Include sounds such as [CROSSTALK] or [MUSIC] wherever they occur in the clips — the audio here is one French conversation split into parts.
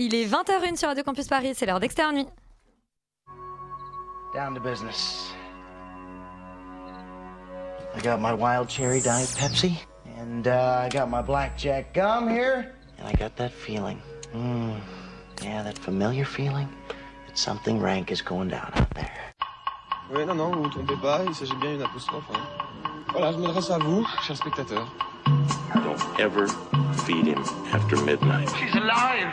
Il est 20h01 sur Radio Campus Paris, c'est l'heure d'Externe Nuit. Down to business. I got my wild cherry diet Pepsi, and uh, I got my blackjack gum here, and I got that feeling. Mm, yeah, that familiar feeling that something rank is going down out there. Oui, non, non, vous vous trompez pas, il s'agit bien d'une apostrophe. hein. Voilà, je m'adresse à vous, chers spectateurs. Don't ever feed him after midnight. She's alive!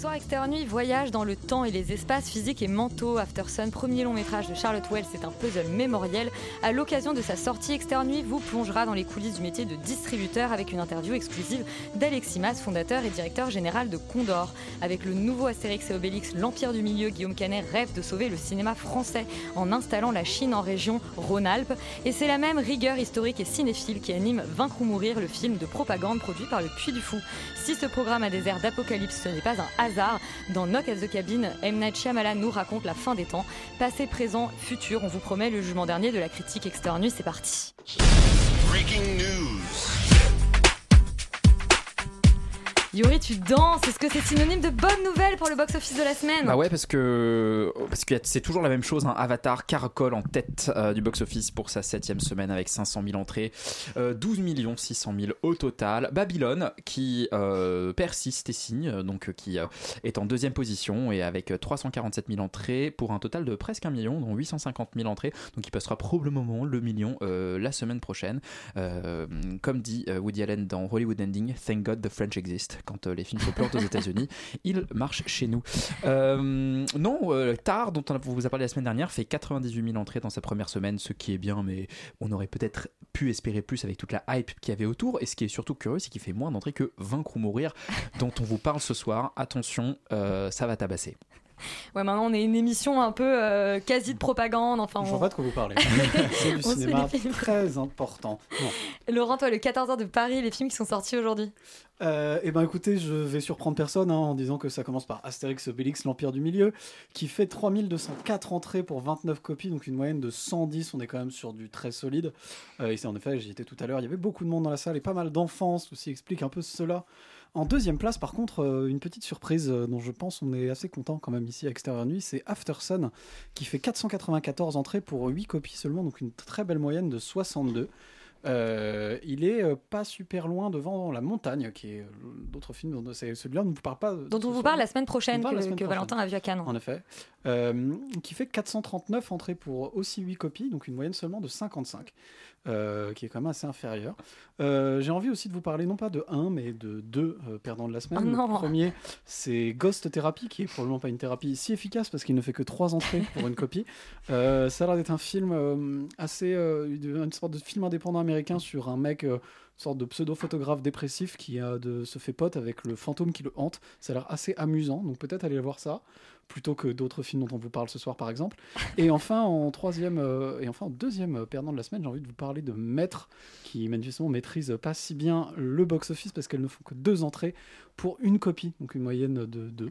soir, Externe Nuit voyage dans le temps et les espaces physiques et mentaux. After Sun, premier long métrage de Charlotte Wells, c'est un puzzle mémoriel. À l'occasion de sa sortie, Externe Nuit vous plongera dans les coulisses du métier de distributeur avec une interview exclusive d'Alexis Mas, fondateur et directeur général de Condor. Avec le nouveau Astérix et Obélix, l'Empire du Milieu, Guillaume Canet rêve de sauver le cinéma français en installant la Chine en région Rhône-Alpes. Et c'est la même rigueur historique et cinéphile qui anime Vaincre ou Mourir, le film de propagande produit par le Puy du Fou. Si ce programme a des airs d'apocalypse, ce n'est pas un hasard. Dans Knock at the Cabin, M. Night Shyamalan nous raconte la fin des temps. Passé, présent, futur. On vous promet le jugement dernier de la critique externe. C'est parti. Yuri, tu danses. Est-ce que c'est synonyme de bonne nouvelle pour le box-office de la semaine Bah ouais, parce que parce que c'est toujours la même chose. hein. Avatar caracole en tête euh, du box-office pour sa septième semaine avec 500 000 entrées, euh, 12 millions 600 000 au total. Babylone qui euh, persiste et signe, euh, donc qui est en deuxième position et avec 347 000 entrées pour un total de presque un million, dont 850 000 entrées. Donc il passera probablement le million la semaine prochaine. Comme dit Woody Allen dans Hollywood Ending, Thank God the French exist. Quand euh, les films se plantent aux États-Unis, [LAUGHS] il marche chez nous. Euh, non, euh, Tar, dont on vous a parlé la semaine dernière, fait 98 000 entrées dans sa première semaine, ce qui est bien, mais on aurait peut-être pu espérer plus avec toute la hype qu'il y avait autour. Et ce qui est surtout curieux, c'est qu'il fait moins d'entrées que Vaincre ou Mourir, dont on vous parle ce soir. Attention, ça va tabasser. [LAUGHS] Ouais, maintenant on est une émission un peu euh, quasi de propagande. Enfin, Je on- vois pas de quoi vous parlez. [LAUGHS] C'est du On cinéma très important. Laurent, toi, le 14h de Paris, les films qui sont sortis aujourd'hui. Euh, eh ben écoutez, je vais surprendre personne hein, en disant que ça commence par Astérix Obélix, l'Empire du Milieu, qui fait 3204 entrées pour 29 copies, donc une moyenne de 110. On est quand même sur du très solide. Euh, et c'est en effet, j'y étais tout à l'heure, il y avait beaucoup de monde dans la salle et pas mal d'enfants, ce qui explique un peu cela. En deuxième place, par contre, euh, une petite surprise euh, dont je pense on est assez content quand même ici à Extérieur Nuit, c'est After Sun, qui fait 494 entrées pour 8 copies seulement, donc une très belle moyenne de 62. Euh, il est euh, pas super loin devant La Montagne, qui est euh, d'autres films. dont- celui-là on vous parle pas. Dont on vous parle la semaine prochaine, que, la semaine que prochaine. Valentin a vu à Cannes. En effet. Qui fait 439 entrées pour aussi 8 copies, donc une moyenne seulement de 55, euh, qui est quand même assez inférieure. Euh, J'ai envie aussi de vous parler non pas de un, mais de deux euh, perdants de la semaine. Oh. Le premier, c'est Ghost Therapy, qui est probablement pas une thérapie si efficace parce qu'il ne fait que 3 entrées pour une copie. [LAUGHS] Ça a l'air d'être un film assez. une sorte de film indépendant américain sur un mec. Une sorte de pseudo-photographe dépressif qui a de, se fait pote avec le fantôme qui le hante. Ça a l'air assez amusant, donc peut-être aller voir ça plutôt que d'autres films dont on vous parle ce soir par exemple. Et enfin en troisième euh, et enfin en deuxième euh, perdant de la semaine, j'ai envie de vous parler de Maître qui manifestement maîtrise pas si bien le box-office parce qu'elles ne font que deux entrées pour une copie, donc une moyenne de deux.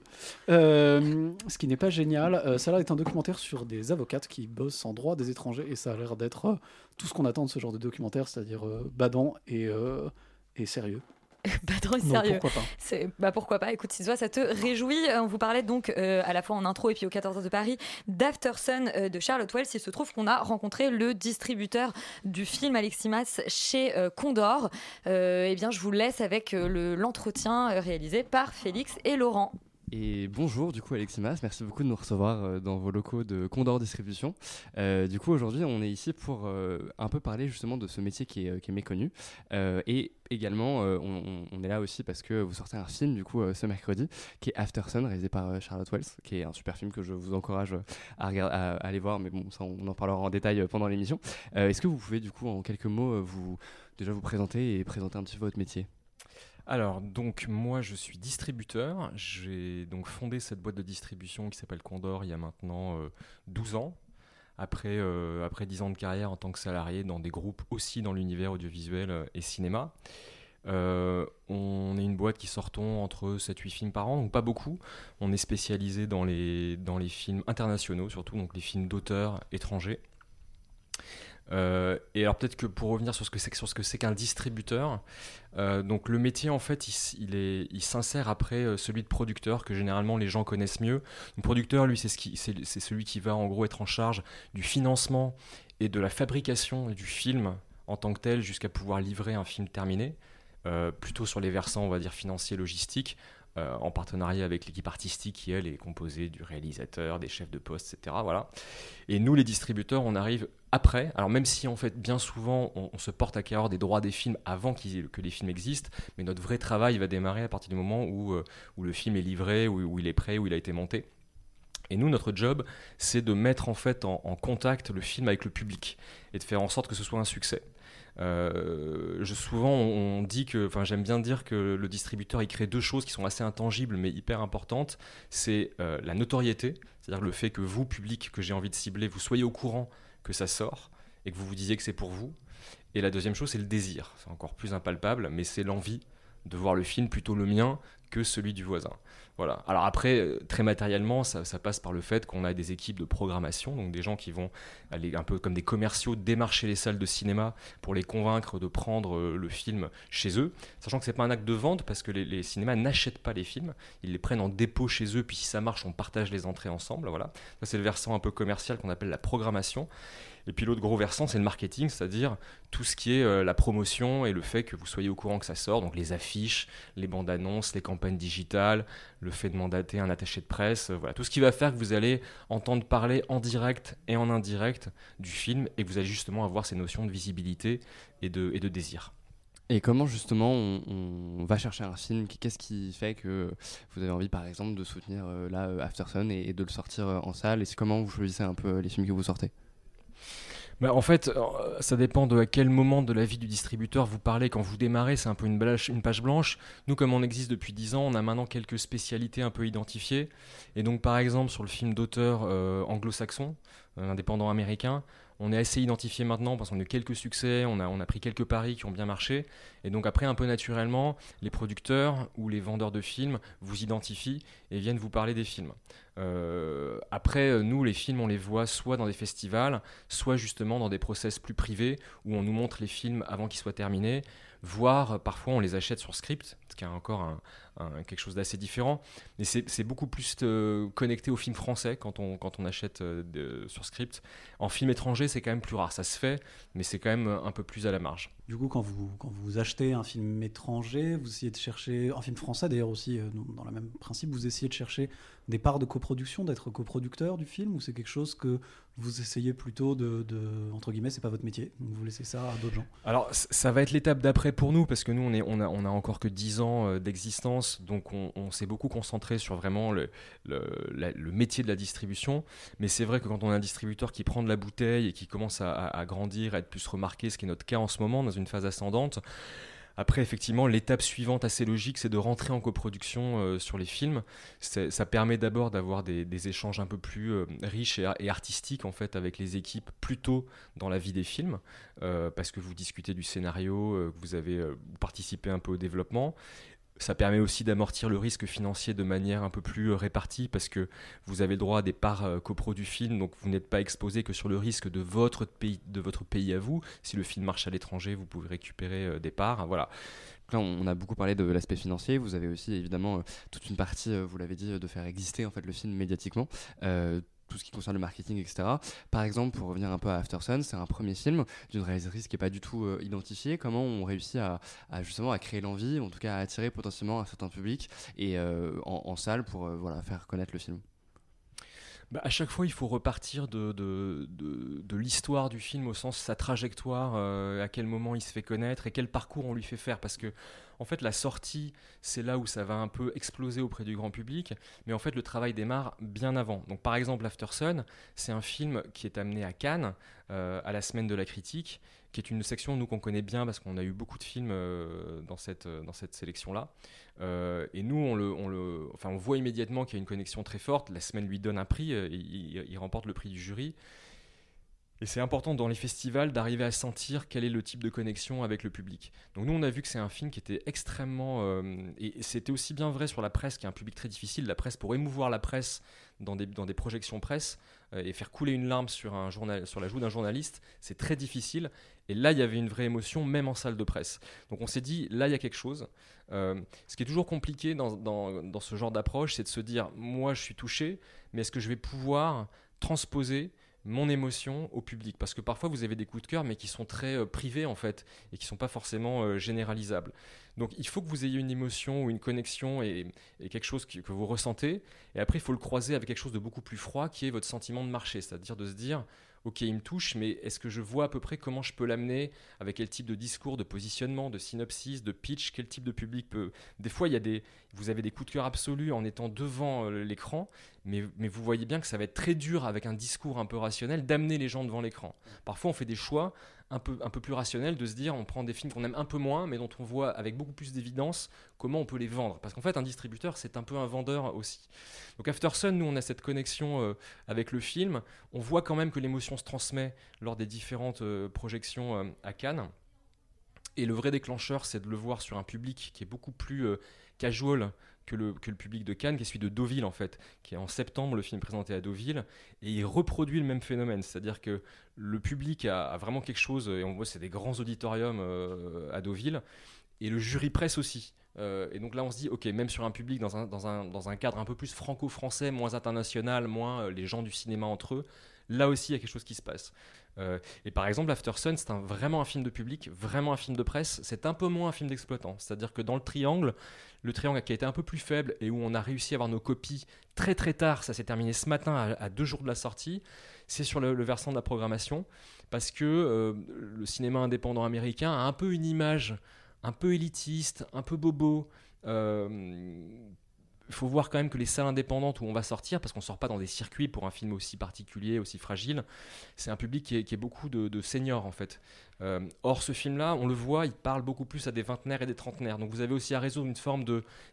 Euh, ce qui n'est pas génial. Ça a l'air d'être un documentaire sur des avocates qui bossent en droit des étrangers et ça a l'air d'être tout ce qu'on attend de ce genre de documentaire, c'est-à-dire badant et, euh, et sérieux. [LAUGHS] Pas trop Donc, sérieux. pourquoi pas. Bah pourquoi pas, écoute, si toi ça te réjouit, euh, on vous parlait donc euh, à la fois en intro et puis au 14h de Paris d'After Sun euh, de Charlotte Wells. Il se trouve qu'on a rencontré le distributeur du film Alexis Mas chez euh, Condor. Eh bien, je vous laisse avec le- l'entretien réalisé par Félix et Laurent. Et bonjour du coup Alexis Mas, merci beaucoup de nous recevoir euh, dans vos locaux de Condor Distribution. Euh, du coup aujourd'hui on est ici pour euh, un peu parler justement de ce métier qui est, méconnu. Et également on, est là aussi parce que vous sortez un film du coup ce mercredi qui est After Sun réalisé par Charlotte Wells, qui est un super film que je vous encourage à, aller voir, mais bon ça on en parlera en détail pendant l'émission. Est-ce que vous pouvez du coup en quelques mots vous déjà vous présenter et présenter un petit peu votre métier? Alors, donc, moi, je suis distributeur. J'ai donc fondé cette boîte de distribution qui s'appelle Condor il y a maintenant euh, 12 ans. Après, euh, après 10 ans de carrière en tant que salarié dans des groupes aussi dans l'univers audiovisuel euh, et cinéma. Euh, on est une boîte qui sortons entre 7-8 films par an, donc pas beaucoup. On est spécialisé dans les, dans les films internationaux, surtout donc les films d'auteurs étrangers. Euh, et alors peut-être que pour revenir sur ce que c'est sur ce que c'est qu'un distributeur, euh, donc le métier en fait il, il s'insère après euh, celui de producteur que généralement les gens connaissent mieux. Le producteur lui c'est ce qui c'est celui qui va en gros être en charge du financement et de la fabrication du film en tant que tel jusqu'à pouvoir livrer un film terminé, plutôt sur les versants on va dire financiers logistiques. en partenariat avec l'équipe artistique qui elle est composée du réalisateur, des chefs de poste, etc. Voilà. Et nous, les distributeurs, on arrive après. Alors même si en fait bien souvent on, se porte acquéreur des droits des films avant que les films existent, mais notre vrai travail va démarrer à partir du moment où, euh, où le film est livré, où, il est prêt, où il a été monté. Et nous, notre job, c'est de mettre en fait en, contact le film avec le public et de faire en sorte que ce soit un succès. Euh, souvent, on dit que, enfin, j'aime bien dire que le distributeur, il crée deux choses qui sont assez intangibles mais hyper importantes. C'est euh, la notoriété, c'est-à-dire le fait que vous, public que j'ai envie de cibler, vous soyez au courant que ça sort et que vous vous disiez que c'est pour vous. Et la deuxième chose, c'est le désir. C'est encore plus impalpable, mais c'est l'envie de voir le film plutôt le mien que celui du voisin. Voilà. Alors après, euh, très matériellement, ça, passe par le fait qu'on a des équipes de programmation, donc des gens qui vont aller un peu comme des commerciaux démarcher les salles de cinéma pour les convaincre de prendre euh, le film chez eux, sachant que c'est pas un acte de vente parce que les, les cinémas n'achètent pas les films, ils les prennent en dépôt chez eux, puis si ça marche, on partage les entrées ensemble. Voilà. Ça c'est le versant un peu commercial qu'on appelle la programmation. Et puis l'autre gros versant, c'est le marketing, c'est-à-dire tout ce qui est euh, la promotion et le fait que vous soyez au courant que ça sort, donc les affiches, les bandes annonces, les campagnes digitales, le fait de mandater un attaché de presse, euh, voilà, tout ce qui va faire que vous allez entendre parler en direct et en indirect du film et que vous allez justement avoir ces notions de visibilité et de, désir. Et comment justement on, va chercher un film Qu'est-ce qui fait que vous avez envie par exemple de soutenir euh, là euh, Aftersun et, et de le sortir en salle? Et comment vous choisissez un peu les films que vous sortez? Bah, en fait, euh, ça dépend de à quel moment de la vie du distributeur vous parlez. Quand vous démarrez, c'est un peu une, page blanche. Nous, comme on existe depuis 10 ans, on a maintenant quelques spécialités un peu identifiées. Et donc, par exemple, sur le film d'auteur euh, anglo-saxon, euh, indépendant américain, on est assez identifié maintenant parce qu'on a eu quelques succès, on a, pris quelques paris qui ont bien marché. Et donc après, un peu naturellement, les producteurs ou les vendeurs de films vous identifient et viennent vous parler des films. Euh, après, euh, nous, les films, on les voit soit dans des festivals, soit justement dans des process plus privés où on nous montre les films avant qu'ils soient terminés, voire euh, parfois on les achète sur script, ce qui est encore un- un- quelque chose d'assez différent. Mais c'est beaucoup plus euh, connecté au film français quand on, quand on achète euh, sur script. En film étranger, c'est quand même plus rare, ça se fait, mais c'est quand même euh, un peu plus à la marge. Du coup, quand vous, quand vous achetez un film étranger, vous essayez de chercher, un film français d'ailleurs aussi, euh, dans le même principe, vous essayez de chercher des parts de coproduction, d'être coproducteur du film, ou c'est quelque chose que vous essayez plutôt de, de- entre guillemets, c'est pas votre métier, vous laissez ça à d'autres gens? Alors, ça va être l'étape d'après pour nous, parce que nous, on, est, on, a, on a encore que 10 ans euh, d'existence, donc on, s'est beaucoup concentré sur vraiment le, le, le métier de la distribution. Mais c'est vrai que quand on a un distributeur qui prend de la bouteille et qui commence à grandir, à être plus remarqué, ce qui est notre cas en ce moment, dans une phase ascendante, après, effectivement, l'étape suivante assez logique, c'est de rentrer en coproduction euh, sur les films. Ça permet d'abord d'avoir des, échanges un peu plus euh, riches et, artistiques en fait avec les équipes plutôt dans la vie des films, euh, parce que vous discutez du scénario, vous avez participé un peu au développement. Ça permet aussi d'amortir le risque financier de manière un peu plus euh, répartie parce que vous avez le droit à des parts euh, copro du film, donc vous n'êtes pas exposé que sur le risque de votre pays, à vous. Si le film marche à l'étranger, vous pouvez récupérer euh, des parts. Voilà. Là, on a beaucoup parlé de l'aspect financier. Vous avez aussi évidemment toute une partie, vous l'avez dit, de faire exister en fait le film médiatiquement. Tout ce qui concerne le marketing, etc. Par exemple, pour revenir un peu à Aftersun, c'est un premier film d'une réalisatrice qui n'est pas du tout euh, identifiée. Comment on réussit à, justement à créer l'envie, en tout cas à attirer potentiellement un certain public et euh, en, en salle pour euh, voilà faire connaître le film? Bah, à chaque fois, il faut repartir de, de, de, de l'histoire du film au sens sa trajectoire, euh, à quel moment il se fait connaître et quel parcours on lui fait faire. Parce que, en fait, la sortie, c'est là où ça va un peu exploser auprès du grand public. Mais en fait, le travail démarre bien avant. Donc, par exemple, After Sun, c'est un film qui est amené à Cannes, euh, à la semaine de la critique. Qui est une section nous qu'on connaît bien parce qu'on a eu beaucoup de films euh, dans cette, euh, dans cette sélection-là. Euh, et nous, on, le, on, le, enfin, on voit immédiatement qu'il y a une connexion très forte. La semaine lui donne un prix, euh, il, remporte le prix du jury. Et c'est important dans les festivals d'arriver à sentir quel est le type de connexion avec le public. Donc nous, on a vu que c'est un film qui était extrêmement... et c'était aussi bien vrai sur la presse, qui est un public très difficile. La presse, pour émouvoir la presse dans des, dans des projections presse et faire couler une larme sur, un journal, sur la joue d'un journaliste, c'est très difficile. Et là, il y avait une vraie émotion, même en salle de presse. Donc on s'est dit, là, il y a quelque chose. Euh, ce qui est toujours compliqué dans, dans, ce genre d'approche, c'est de se dire, moi, je suis touché, mais est-ce que je vais pouvoir transposer mon émotion au public? Parce que parfois vous avez des coups de cœur mais qui sont très euh, privés en fait et qui sont pas forcément euh, généralisables donc il faut que vous ayez une émotion ou une connexion et, quelque chose qui- que vous ressentez. Et après il faut le croiser avec quelque chose de beaucoup plus froid qui est votre sentiment de marché c'est-à-dire de se dire ok il me touche mais est-ce que je vois à peu près comment je peux l'amener? Avec quel type de discours de positionnement de synopsis de pitch? Quel type de public peut? Des fois il y a des vous avez des coups de cœur absolus en étant devant euh, l'écran mais, vous voyez bien que ça va être très dur avec un discours un peu rationnel d'amener les gens devant l'écran. Parfois, on fait des choix un peu, plus rationnels de se dire on prend des films qu'on aime un peu moins, mais dont on voit avec beaucoup plus d'évidence comment on peut les vendre. Parce qu'en fait, un distributeur, c'est un peu un vendeur aussi. Donc, After Sun, nous, on a cette connexion euh, avec le film. On voit quand même que l'émotion se transmet lors des différentes euh, projections à Cannes. Et le vrai déclencheur, c'est de le voir sur un public qui est beaucoup plus casual que le, que le public de Cannes, qui est celui de Deauville en fait, qui est en septembre, le film présenté à Deauville, et il reproduit le même phénomène, c'est-à-dire que le public a, a vraiment quelque chose, et on voit c'est des grands auditoriums euh, à Deauville, et le jury presse aussi. Euh, et donc là, on se dit, ok, même sur un public dans un, dans un, dans un cadre un peu plus franco-français, moins international, moins euh, les gens du cinéma entre eux, là aussi, il y a quelque chose qui se passe. Euh, et par exemple, After Sun, c'est vraiment un film de public, vraiment un film de presse. C'est un peu moins un film d'exploitant. C'est-à-dire que dans le triangle, le triangle qui a été un peu plus faible et où on a réussi à avoir nos copies très très tard, ça s'est terminé ce matin à, deux jours de la sortie, c'est sur le, le versant de la programmation. Parce que euh, le cinéma indépendant américain a un peu une image un peu élitiste, un peu bobo. Euh, il faut voir quand même que les salles indépendantes où on va sortir, parce qu'on sort pas dans des circuits pour un film aussi particulier, aussi fragile, c'est un public qui est, beaucoup de, seniors en fait. Euh, or, ce film-là, on le voit, il parle beaucoup plus à des vingtenaires et des trentenaires. Donc, vous avez aussi à résoudre une forme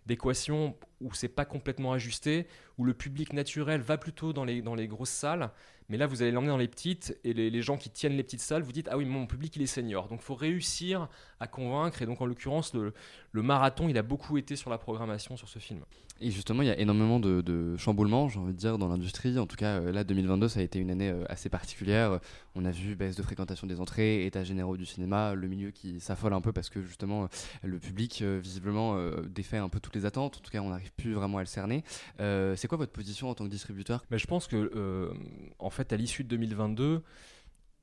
d'équation où c'est pas complètement ajusté, où le public naturel va plutôt dans les, dans les grosses salles, mais là, vous allez l'emmener dans les petites, et les, les gens qui tiennent les petites salles, vous dites Ah oui, mon public, il est senior. Donc, il faut réussir à convaincre, et donc, en l'occurrence, le, le marathon, il a beaucoup été sur la programmation sur ce film. Et justement, il y a énormément de, de chamboulements, j'ai envie de dire, dans l'industrie. En tout cas, euh, là, 2022, ça a été une année euh, assez particulière. On a vu baisse de fréquentation des entrées, état généraux du cinéma, le milieu qui s'affole un peu parce que justement, euh, le public, visiblement, défait un peu toutes les attentes. En tout cas, plus vraiment à le cerner. Euh, c'est quoi votre position en tant que distributeur? Mais je pense que, euh, en fait, à l'issue de 2022,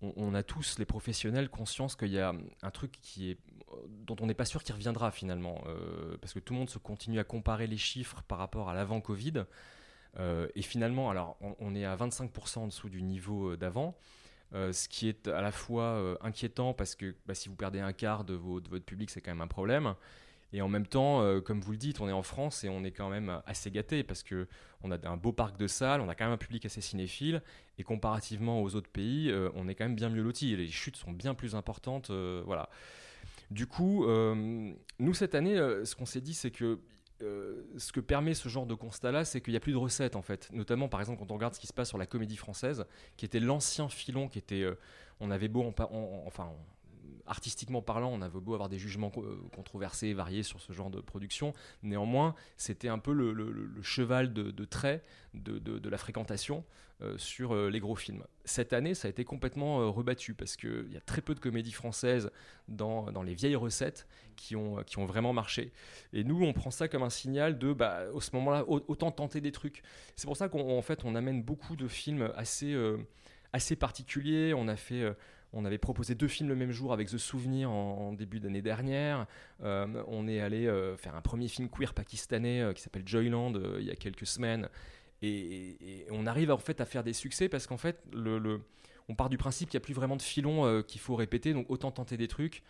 on, a tous, les professionnels, conscience qu'il y a un truc qui est, dont on n'est pas sûr qu'il reviendra finalement. euh, parce que tout le monde se continue à comparer les chiffres par rapport à l'avant-Covid. Euh, et finalement, alors, on, est à 25% en dessous du niveau d'avant. Ce qui est à la fois inquiétant parce que bah, si vous perdez un quart de votre public, c'est quand même un problème. Et en même temps, euh, comme vous le dites, on est en France et on est quand même assez gâté parce que on a un beau parc de salles, on a quand même un public assez cinéphile et comparativement aux autres pays, euh, on est quand même bien mieux lotis. Les chutes sont bien plus importantes, euh, voilà. Du coup, nous cette année, ce qu'on s'est dit, c'est que ce que permet ce genre de constat-là, c'est qu'il n'y a plus de recettes en fait. Notamment, par exemple, quand on regarde ce qui se passe sur la comédie française, qui était l'ancien filon, qui était, on avait beau, enfin, en- artistiquement parlant, on avait beau avoir des jugements euh, controversés et variés sur ce genre de production. Néanmoins, c'était un peu le, cheval de, trait de, la fréquentation euh, sur euh, les gros films. Cette année, ça a été complètement rebattu parce qu'il y a très peu de comédies françaises dans, les vieilles recettes qui ont, vraiment marché. Et nous, on prend ça comme un signal de, bah, au ce moment-là, au- autant tenter des trucs. C'est pour ça qu'en fait, on amène beaucoup de films assez, assez particuliers. On a fait. On avait proposé deux films le même jour avec The Souvenir en, début d'année dernière. Euh, on est allé euh, faire un premier film queer pakistanais euh, qui s'appelle Joyland il y a quelques semaines. Et, on arrive en fait à faire des succès parce qu'en fait, on part du principe qu'il n'y a plus vraiment de filon qu'il faut répéter, donc autant tenter des trucs.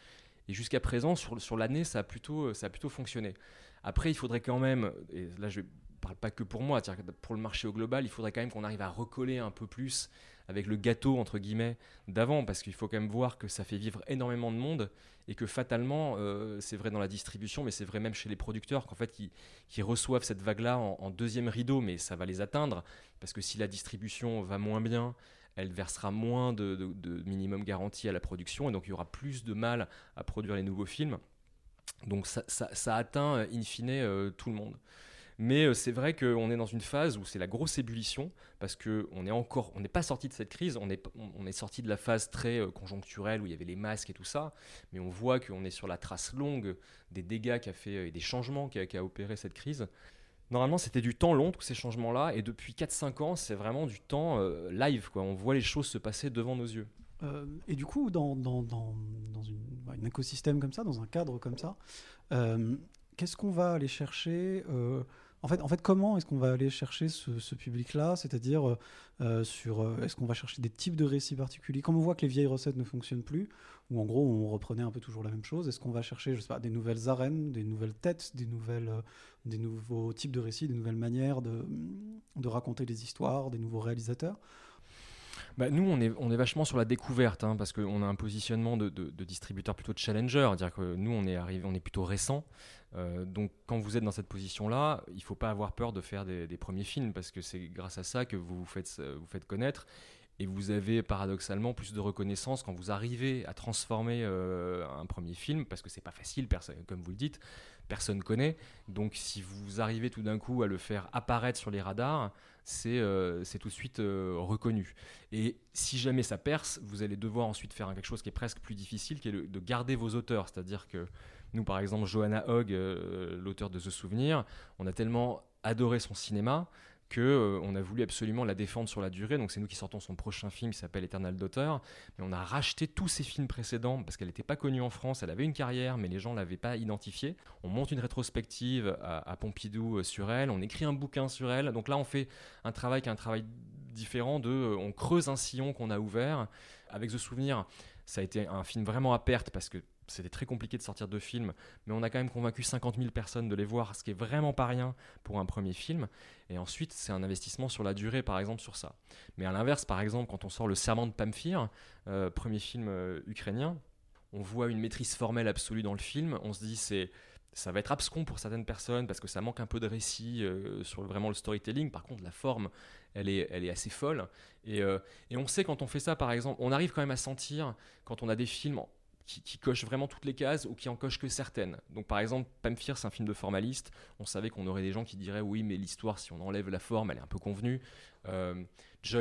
Et jusqu'à présent, sur, sur l'année, ça, a plutôt, ça a plutôt fonctionné. Après, il faudrait quand même, et là je vais parle pas que pour moi, pour le marché au global, il faudrait quand même qu'on arrive à recoller un peu plus avec le gâteau entre guillemets d'avant, parce qu'il faut quand même voir que ça fait vivre énormément de monde et que fatalement, euh, c'est vrai dans la distribution, mais c'est vrai même chez les producteurs, qu'en fait, qui, reçoivent cette vague-là en, deuxième rideau, mais ça va les atteindre, parce que si la distribution va moins bien, elle versera moins de, minimum garantie à la production, et donc il y aura plus de mal à produire les nouveaux films. Donc ça, atteint in fine euh, tout le monde. Mais euh, c'est vrai qu'on est dans une phase où c'est la grosse ébullition parce que on est encore, on n'est pas sorti de cette crise. On est, on- est sorti de la phase très euh, conjoncturelle où il y avait les masques et tout ça. Mais on voit qu'on est sur la trace longue des dégâts qu'a fait euh, et des changements qu'a opéré cette crise. Normalement, c'était du temps long, tous ces changements-là, et depuis 4-5 ans, c'est vraiment du temps live. Quoi. On voit les choses se passer devant nos yeux. Et du coup, dans, dans, dans, une, un écosystème comme ça, dans un cadre comme ça, qu'est-ce qu'on va aller chercher en, fait, en comment est-ce qu'on va aller chercher ce, public-là? C'est-à-dire, euh, euh, sur, euh, est-ce qu'on va chercher des types de récits particuliers? Comme on voit que les vieilles recettes ne fonctionnent plus, ou en gros, on reprenait un peu toujours la même chose, est-ce qu'on va chercher, je des nouvelles arènes, des nouvelles têtes, des nouveaux types de récits, des nouvelles manières de, de raconter les histoires, des nouveaux réalisateurs? Bah, nous, on est, vachement sur la découverte, hein, parce qu'on a un positionnement de, distributeur plutôt de challenger. C'est-à-dire que nous, on est, arrivé, on est plutôt récent. Euh, donc, quand vous êtes dans cette position-là, il ne faut pas avoir peur de faire des, premiers films, parce que c'est grâce à ça que vous vous faites, connaître. Et vous avez paradoxalement plus de reconnaissance quand vous arrivez à transformer euh, un premier film, parce que c'est pas facile, comme vous le dites, personne connaît. Donc si vous arrivez tout d'un coup à le faire apparaître sur les radars, c'est euh, c'est tout de suite euh, reconnu. Et si jamais ça perce, vous allez devoir ensuite faire quelque chose qui est presque plus difficile, qui est de garder vos auteurs. C'est-à-dire que nous, par exemple, Johanna Hogg, euh, l'auteur de The Souvenir, on a tellement adoré son cinéma euh, on a voulu absolument la défendre sur la durée. Donc c'est nous qui sortons son prochain film qui s'appelle Eternal Daughter. Mais on a racheté tous ses films précédents parce qu'elle n'était pas connue en France. Elle avait une carrière, mais les gens l'avaient pas identifiée. On monte une rétrospective à, à Pompidou euh, sur elle. On écrit un bouquin sur elle. Donc là, on fait un travail qui est un travail différent de, euh, on creuse un sillon qu'on a ouvert. Avec The Souvenir, ça a été un film vraiment à perte parce que c'était très compliqué de sortir deux films, mais on a quand même convaincu 50 000 personnes de les voir, ce qui est vraiment pas rien pour un premier film. Et ensuite, c'est un investissement sur la durée, par exemple, sur ça. Mais à l'inverse, par exemple, quand on sort Le Serment de Pamphir, euh, premier film euh, ukrainien, on voit une maîtrise formelle absolue dans le film. On se dit, c'est ça va être abscon pour certaines personnes parce que ça manque un peu de récit euh, sur vraiment le storytelling. Par contre, la forme, elle est, elle est assez folle. Et, et on sait quand on fait ça, par exemple, on arrive quand même à sentir quand on a des films qui, cochent vraiment toutes les cases ou qui en cochent que certaines. Donc, par exemple, Pamphir, c'est un film de formaliste. On savait qu'on aurait des gens qui diraient oui, mais l'histoire, si on enlève la forme, elle est un peu convenue. Euh,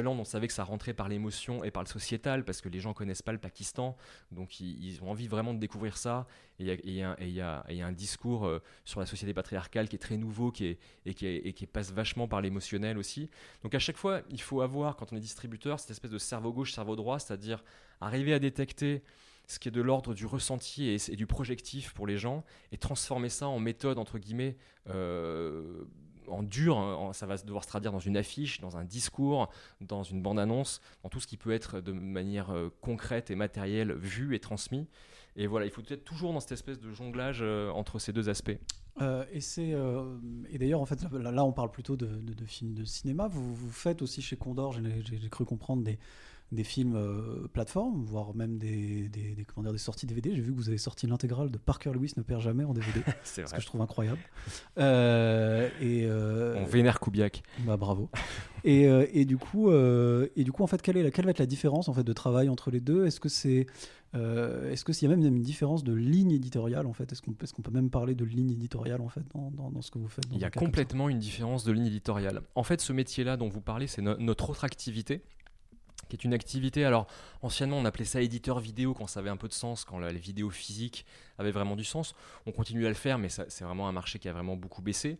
on savait que ça rentrait par l'émotion et par le sociétal parce que les gens connaissent pas le Pakistan, donc ils, ont envie vraiment de découvrir ça. Et il y a- un discours euh, sur la société patriarcale qui est très nouveau et qui passe vachement par l'émotionnel aussi. Donc à chaque fois, il faut avoir, quand on est distributeur, cette espèce de cerveau gauche, cerveau droit, c'est-à-dire arriver à détecter ce qui est de l'ordre du ressenti et, du projectif pour les gens et transformer ça en méthode, entre guillemets, euh, en dur, hein, ça va devoir se traduire dans une affiche, dans un discours, dans une bande-annonce, dans tout ce qui peut être de manière euh, concrète et matérielle vu et transmis. Et voilà, il faut être toujours dans cette espèce de jonglage euh, entre ces deux aspects. Et c'est et d'ailleurs en fait là, on parle plutôt de, de, films de cinéma. Vous, vous faites aussi chez Condor, j'ai cru comprendre des des films euh, plateformes, voire même des, des, des- comment dire, des sorties DVD. J'ai vu que vous avez sorti l'intégrale de Parker Lewis ne perd jamais en DVD. [LAUGHS] C'est Ce vrai. que je trouve incroyable. Euh, et euh, On vénère Kubiak. Bah bravo. et, euh, et du coup, euh, et du coup, en fait, quelle est la, quelle va être la différence en fait de travail entre les deux? Est-ce que c'est, euh, est-ce que s'il y a même une différence de ligne éditoriale en fait? Est-ce qu'on, est-ce qu'on peut même parler de ligne éditoriale en fait dans, dans, dans ce que vous faites Il y a complètement une différence de ligne éditoriale. En fait, ce métier-là dont vous parlez, c'est no- notre autre activité, qui est une activité. Alors, anciennement, on appelait ça éditeur vidéo quand ça avait un peu de sens, quand les vidéos physiques avaient vraiment du sens. On continue à le faire, mais c'est vraiment un marché qui a vraiment beaucoup baissé.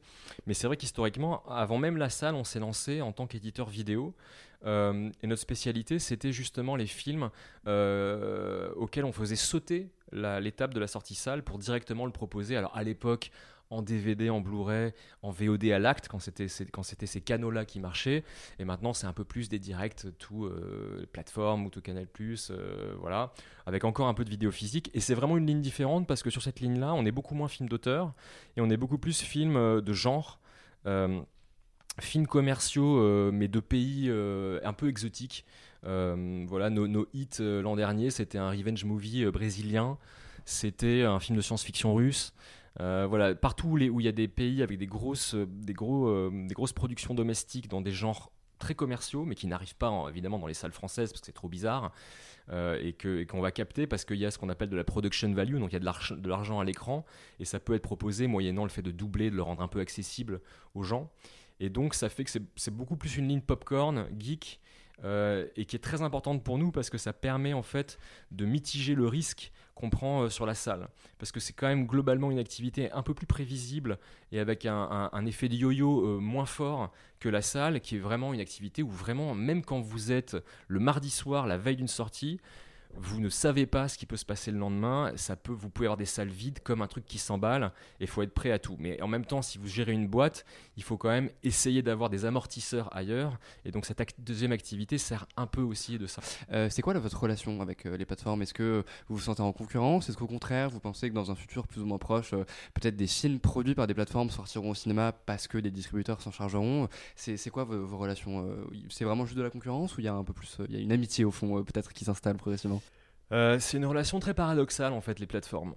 Mais c'est vrai qu'historiquement, avant même la salle, on s'est lancé en tant qu'éditeur vidéo. Euh, et notre spécialité, c'était justement les films euh, auxquels on faisait sauter l'étape de la sortie salle pour directement le proposer. Alors à l'époque, en DVD, en Blu-ray, en VOD à l'acte, quand c'était ces- canaux-là qui marchaient. Et maintenant, c'est un peu plus des directs, tout euh, plateforme ou tout Canal+, euh, voilà, avec encore un peu de vidéo physique. Et c'est vraiment une ligne différente parce que sur cette ligne-là, on est beaucoup moins film d'auteur et on est beaucoup plus film euh, de genre. Euh, films commerciaux, euh, mais de pays euh, un peu exotiques. Voilà, nos, nos hits l'an dernier, c'était un revenge movie brésilien, c'était un film de science-fiction russe. Euh, voilà, partout où il y a des pays avec des grosses, euh, des gros, euh, des grosses productions domestiques dans des genres très commerciaux, mais qui n'arrivent pas en- évidemment dans les salles françaises parce que c'est trop bizarre, et qu'on va capter parce qu'il y a ce qu'on appelle de la production value, donc il y a de l'argent à l'écran, et ça peut être proposé moyennant le fait de doubler, de le rendre un peu accessible aux gens. Et donc ça fait que c'est beaucoup plus une ligne popcorn, geek, euh, et qui est très importante pour nous parce que ça permet en fait de mitiger le risque qu'on prend euh, sur la salle. Parce que c'est quand même globalement une activité un peu plus prévisible et avec un, effet de yo-yo euh, moins fort que la salle, qui est vraiment une activité où vraiment, même quand vous êtes le mardi soir, la veille d'une sortie, vous ne savez pas ce qui peut se passer le lendemain. Ça peut, vous pouvez avoir des salles vides comme un truc qui s'emballe et il faut être prêt à tout. Mais en même temps, si vous gérez une boîte, il faut quand même essayer d'avoir des amortisseurs ailleurs. Et donc cette deuxième activité sert un peu aussi de ça. Euh, c'est quoi votre relation avec euh, les plateformes? Est-ce que vous vous sentez en concurrence? Est-ce qu'au contraire, vous pensez que dans un futur plus ou moins proche, euh, peut-être des films produits par des plateformes sortiront au cinéma parce que des distributeurs s'en chargeront? C'est quoi vos, vos relations C'est vraiment juste de la concurrence ou il y a un peu plus, il y a une amitié au fond peut-être qui s'installe progressivement? Euh, c'est une relation très paradoxale en fait, les plateformes.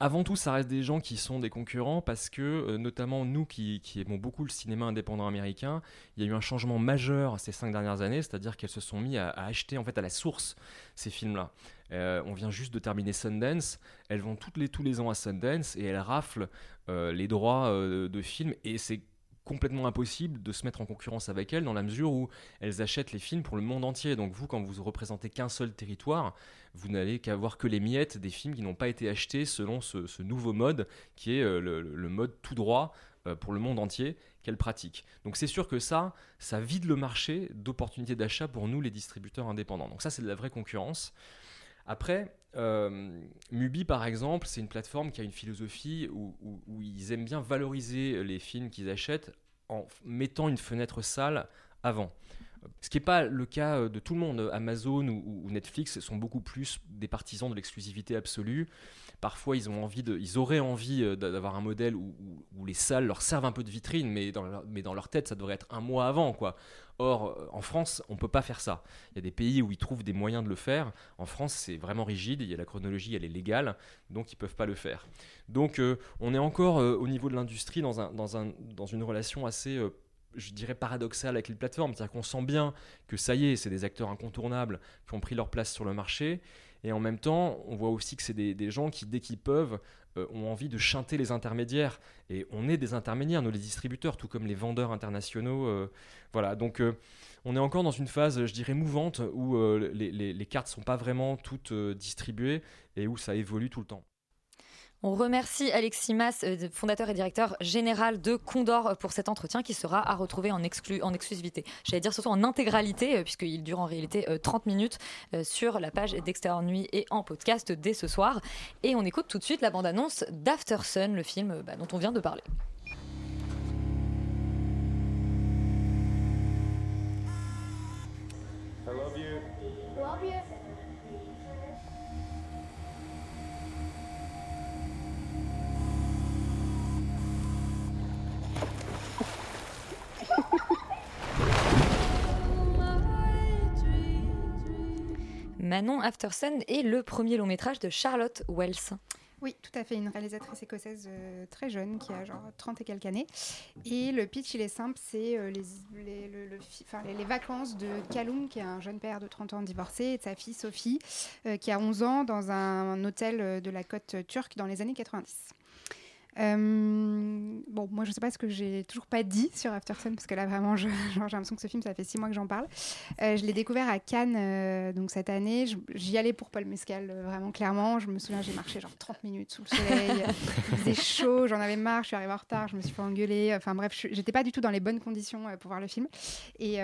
Avant tout, ça reste des gens qui sont des concurrents parce que, euh, notamment nous qui, aimons beaucoup le cinéma indépendant américain, il y a eu un changement majeur ces cinq dernières années, c'est-à-dire qu'elles se sont mis à, acheter en fait à la source ces films-là. Euh, on vient juste de terminer Sundance, elles vont les, tous les ans à Sundance et elles raflent les droits de films et c'est complètement impossible de se mettre en concurrence avec elles dans la mesure où elles achètent les films pour le monde entier. Donc vous, quand vous représentez qu'un seul territoire, vous n'allez qu'avoir que les miettes des films qui n'ont pas été achetés selon ce, nouveau mode qui est euh, le, le mode tout droit euh, pour le monde entier qu'elles pratiquent. Donc c'est sûr que ça, ça vide le marché d'opportunités d'achat pour nous les distributeurs indépendants. Donc ça c'est de la vraie concurrence. Après, euh, Mubi, par exemple, c'est une plateforme qui a une philosophie où, ils aiment bien valoriser les films qu'ils achètent en mettant une fenêtre sale avant. Ce qui n'est pas le cas euh, de tout le monde. Amazon ou, Netflix sont beaucoup plus des partisans de l'exclusivité absolue. Parfois, ils, ont envie ils auraient envie euh, d'a- d'avoir un modèle où les salles leur servent un peu de vitrine, mais dans, leur, mais dans leur tête, ça devrait être un mois avant. quoi. Or, euh, en France, on ne peut pas faire ça. Il y a des pays où ils trouvent des moyens de le faire. En France, c'est vraiment rigide. Il y a la chronologie, elle est légale, donc ils ne peuvent pas le faire. Donc, euh, on est encore euh, au niveau de l'industrie dans, un, dans, un, dans une relation assez, je dirais, paradoxale avec les plateformes. C'est-à-dire qu'on sent bien que ça y est, c'est des acteurs incontournables qui ont pris leur place sur le marché. Et en même temps, on voit aussi que c'est des, gens qui, dès qu'ils peuvent, euh, ont envie de chanter les intermédiaires. Et on est des intermédiaires, nous les distributeurs, tout comme les vendeurs internationaux. euh, voilà, donc euh, on est encore dans une phase, je dirais, mouvante, où les, les- cartes sont pas vraiment toutes distribuées et où ça évolue tout le temps. On remercie Alexis Mas, euh, fondateur et directeur général de Condor, euh, pour cet entretien qui sera à retrouver en, exclu- en exclusivité. J'allais dire surtout en intégralité, euh, puisqu'il dure en réalité euh, 30 minutes sur la page d'Extérieur Nuit et en podcast dès ce soir. Et on écoute tout de suite la bande-annonce d'After Sun, le film bah, dont on vient de parler. Manon After Sun est le premier long métrage de Charlotte Wells. Oui, tout à fait, une réalisatrice écossaise euh, très jeune qui a genre 30 et quelques années. Et le pitch, il est simple, c'est euh, les, les, vacances de Kaloum, qui est un jeune père de 30 ans divorcé, et de sa fille Sophie, euh, qui a 11 ans, dans un, hôtel de la côte turque dans les années 90. Euh, bon, moi je sais pas ce que j'ai toujours pas dit sur After Sun parce que là vraiment [LAUGHS] j'ai l'impression que ce film ça fait six mois que j'en parle. Euh, je l'ai découvert à Cannes euh, donc cette année. J'y allais pour Paul Mescal vraiment clairement. Je me souviens j'ai marché genre 30 minutes sous le soleil. [LAUGHS] Il faisait chaud, j'en avais marre, je suis arrivée en retard, je me suis fait engueuler. Enfin bref, j'étais pas du tout dans les bonnes conditions pour voir le film. Et,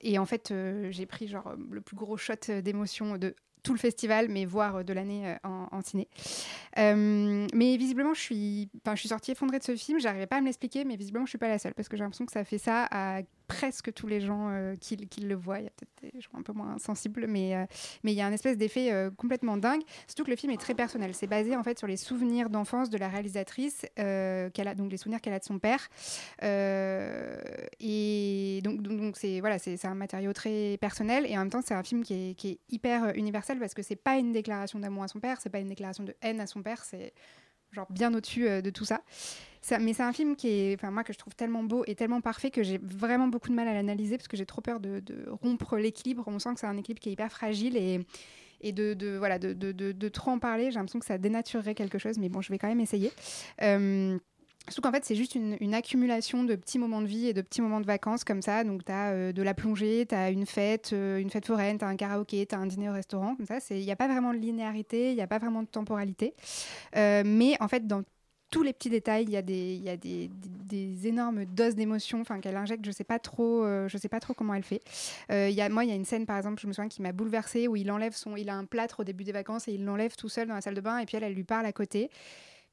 et en fait j'ai pris genre le plus gros shot d'émotion de tout le festival, mais voire euh, de l'année euh, en, ciné. Euh, mais visiblement, je suis, je suis sortie effondrée de ce film. J'arrivais pas à me l'expliquer, mais visiblement, je suis pas la seule parce que j'ai l'impression que ça fait ça à presque tous les gens euh, qui, le voient. Il y a peut-être des gens un peu moins sensibles, mais euh, mais il y a un espèce d'effet euh, complètement dingue. Surtout que le film est très personnel. C'est basé en fait sur les souvenirs d'enfance de la réalisatrice, qu'elle a donc les souvenirs qu'elle a de son père. Et donc c'est voilà, c'est un matériau très personnel et en même temps c'est un film qui est, qui est hyper universel parce que c'est pas une déclaration d'amour à son père, c'est pas une déclaration de haine à son père, c'est genre bien au-dessus de tout ça. Mais c'est un film qui moi que je trouve tellement beau et tellement parfait que j'ai vraiment beaucoup de mal à l'analyser parce que j'ai trop peur de, rompre l'équilibre. On sent que c'est un équilibre qui est hyper fragile et de, voilà de, de, trop en parler, j'ai l'impression que ça dénaturerait quelque chose. Mais bon, je vais quand même essayer. Euh, Surtout qu'en fait, c'est juste une, accumulation de petits moments de vie et de petits moments de vacances comme ça. Donc, tu as de la plongée, tu as une fête, euh, une fête foraine, tu as un karaoké, tu as un dîner au restaurant. Comme ça, il n'y a pas vraiment de linéarité, il n'y a pas vraiment de temporalité. Euh, mais en fait, dans tous les petits détails, il y a des, il y a des, des- énormes doses d'émotions qu'elle injecte. Je sais pas trop, euh, sais pas trop comment elle fait. Euh, il y a, moi, il y a une scène, par exemple, je me souviens qui m'a bouleversée où il enlève son, il a un plâtre au début des vacances et il l'enlève tout seul dans la salle de bain et puis elle, elle lui parle à côté.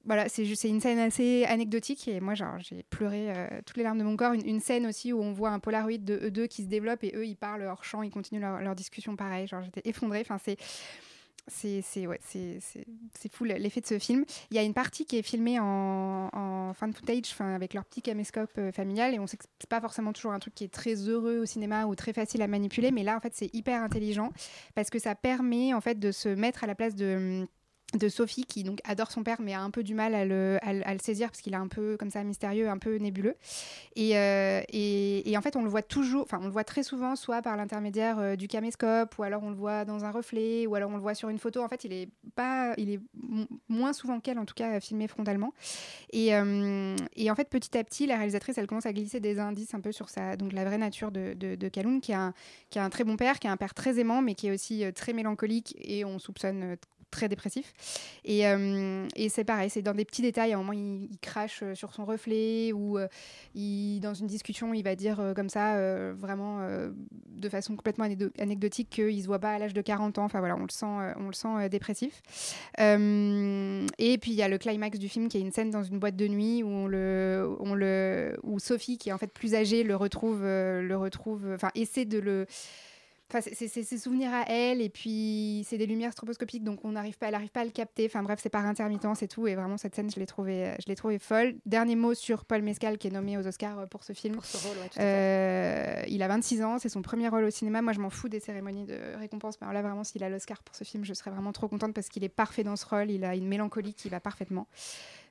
Voilà, c'est une scène assez anecdotique et moi, j'ai pleuré euh, toutes les larmes de mon corps. Une, une scène aussi où on voit un Polaroid de eux deux qui se développe et eux, ils parlent hors champ, ils continuent leur, leur discussion pareil. Genre, j'étais effondrée. Enfin, c'est c'est ouais, fou l'effet de ce film. Il y a une partie qui est filmée en, en fan footage, enfin avec leur petit caméscope euh, familial, et on sait que c'est pas forcément toujours un truc qui est très heureux au cinéma ou très facile à manipuler, mais là en fait c'est hyper intelligent parce que ça permet en fait de se mettre à la place de de Sophie qui donc adore son père mais a un peu du mal à le, à, le- saisir parce qu'il est un peu comme ça mystérieux, un peu nébuleux. Et, euh, et, et en fait on le voit toujours, enfin on le voit très souvent soit par l'intermédiaire euh, du caméscope ou alors on le voit dans un reflet ou alors on le voit sur une photo. En fait il est pas, il est mo- moins souvent qu'elle en tout cas filmé frontalement. Et, euh, et en fait petit à petit la réalisatrice elle commence à glisser des indices un peu sur sa donc la vraie nature de, de, qui a un, qui a un très bon père, qui a un père très aimant mais qui est aussi très mélancolique et on soupçonne très dépressif. Et, euh, et c'est pareil, c'est dans des petits détails. À un moment, il, crache euh, sur son reflet ou euh, il, dans une discussion, il va dire comme ça, vraiment de façon complètement anecdotique, qu'il se voit pas à l'âge de 40 ans. Enfin voilà, on le sent, on le sent dépressif. Et puis il y a le climax du film qui est une scène dans une boîte de nuit où le, on le, où Sophie, qui est en fait plus âgée, le retrouve, le retrouve, enfin essaie de le Enfin, c'est- ses souvenirs à elle, et puis c'est des lumières stroboscopiques, donc on n'arrive pas, elle n'arrive pas à le capter. Enfin bref, c'est par intermittence et tout. Et vraiment, cette scène, je l'ai trouvée, je l'ai trouvée folle. Dernier mot sur Paul Mescal, qui est nommé aux Oscars euh, pour ce film. Euh, il a 26 ans, c'est son premier rôle au cinéma. Moi, je m'en fous des cérémonies de récompense. Mais alors là, vraiment, s'il a l'Oscar pour ce film, je serais vraiment trop contente parce qu'il est parfait dans ce rôle. Il a une mélancolie qui va parfaitement.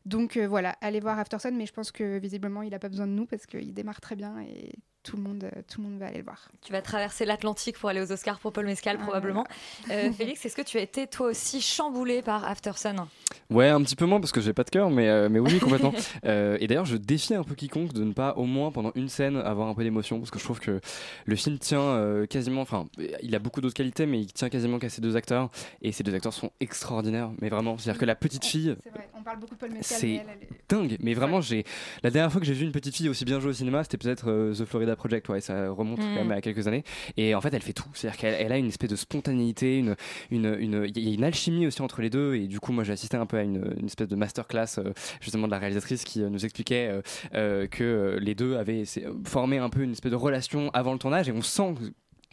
Donc euh, voilà, allez voir Afterson, mais je pense que visiblement, il n'a pas besoin de nous parce qu'il démarre très bien et tout le monde, euh, tout le monde va aller le voir. Tu vas traverser l'Atlantique pour aller aux Oscars pour Paul Mescal, probablement. Euh, [LAUGHS] Félix, est-ce que tu as été toi aussi chamboulé par Aftersun Ouais, un petit peu moins parce que j'ai pas de cœur, mais, euh, mais oui, complètement. [LAUGHS] Euh, et d'ailleurs, je défie un peu quiconque de ne pas au moins pendant une scène avoir un peu d'émotion parce que je trouve que le film tient euh, quasiment, enfin, il a beaucoup d'autres qualités, mais il tient quasiment qu'à ces deux acteurs et ces deux acteurs sont extraordinaires, mais vraiment, c'est-à-dire que la petite fille. C'est vrai, on parle beaucoup de Paul Mescal, C'est dingue, mais vraiment, j'ai la dernière fois que j'ai vu une petite fille aussi bien jouer au cinéma, c'était peut-être The Florida Project, ouais, ça remonte Mm. quand même à quelques années. Et en fait, elle fait tout, c'est-à-dire qu'elle elle a une espèce de spontanéité, une, une, une, il y a une alchimie aussi entre les deux. Et du coup, moi, j'ai assisté un peu une, une espèce de masterclass euh, justement de la réalisatrice qui euh, nous expliquait euh, que les deux avaient formé un peu une espèce de relation avant le tournage, et on sent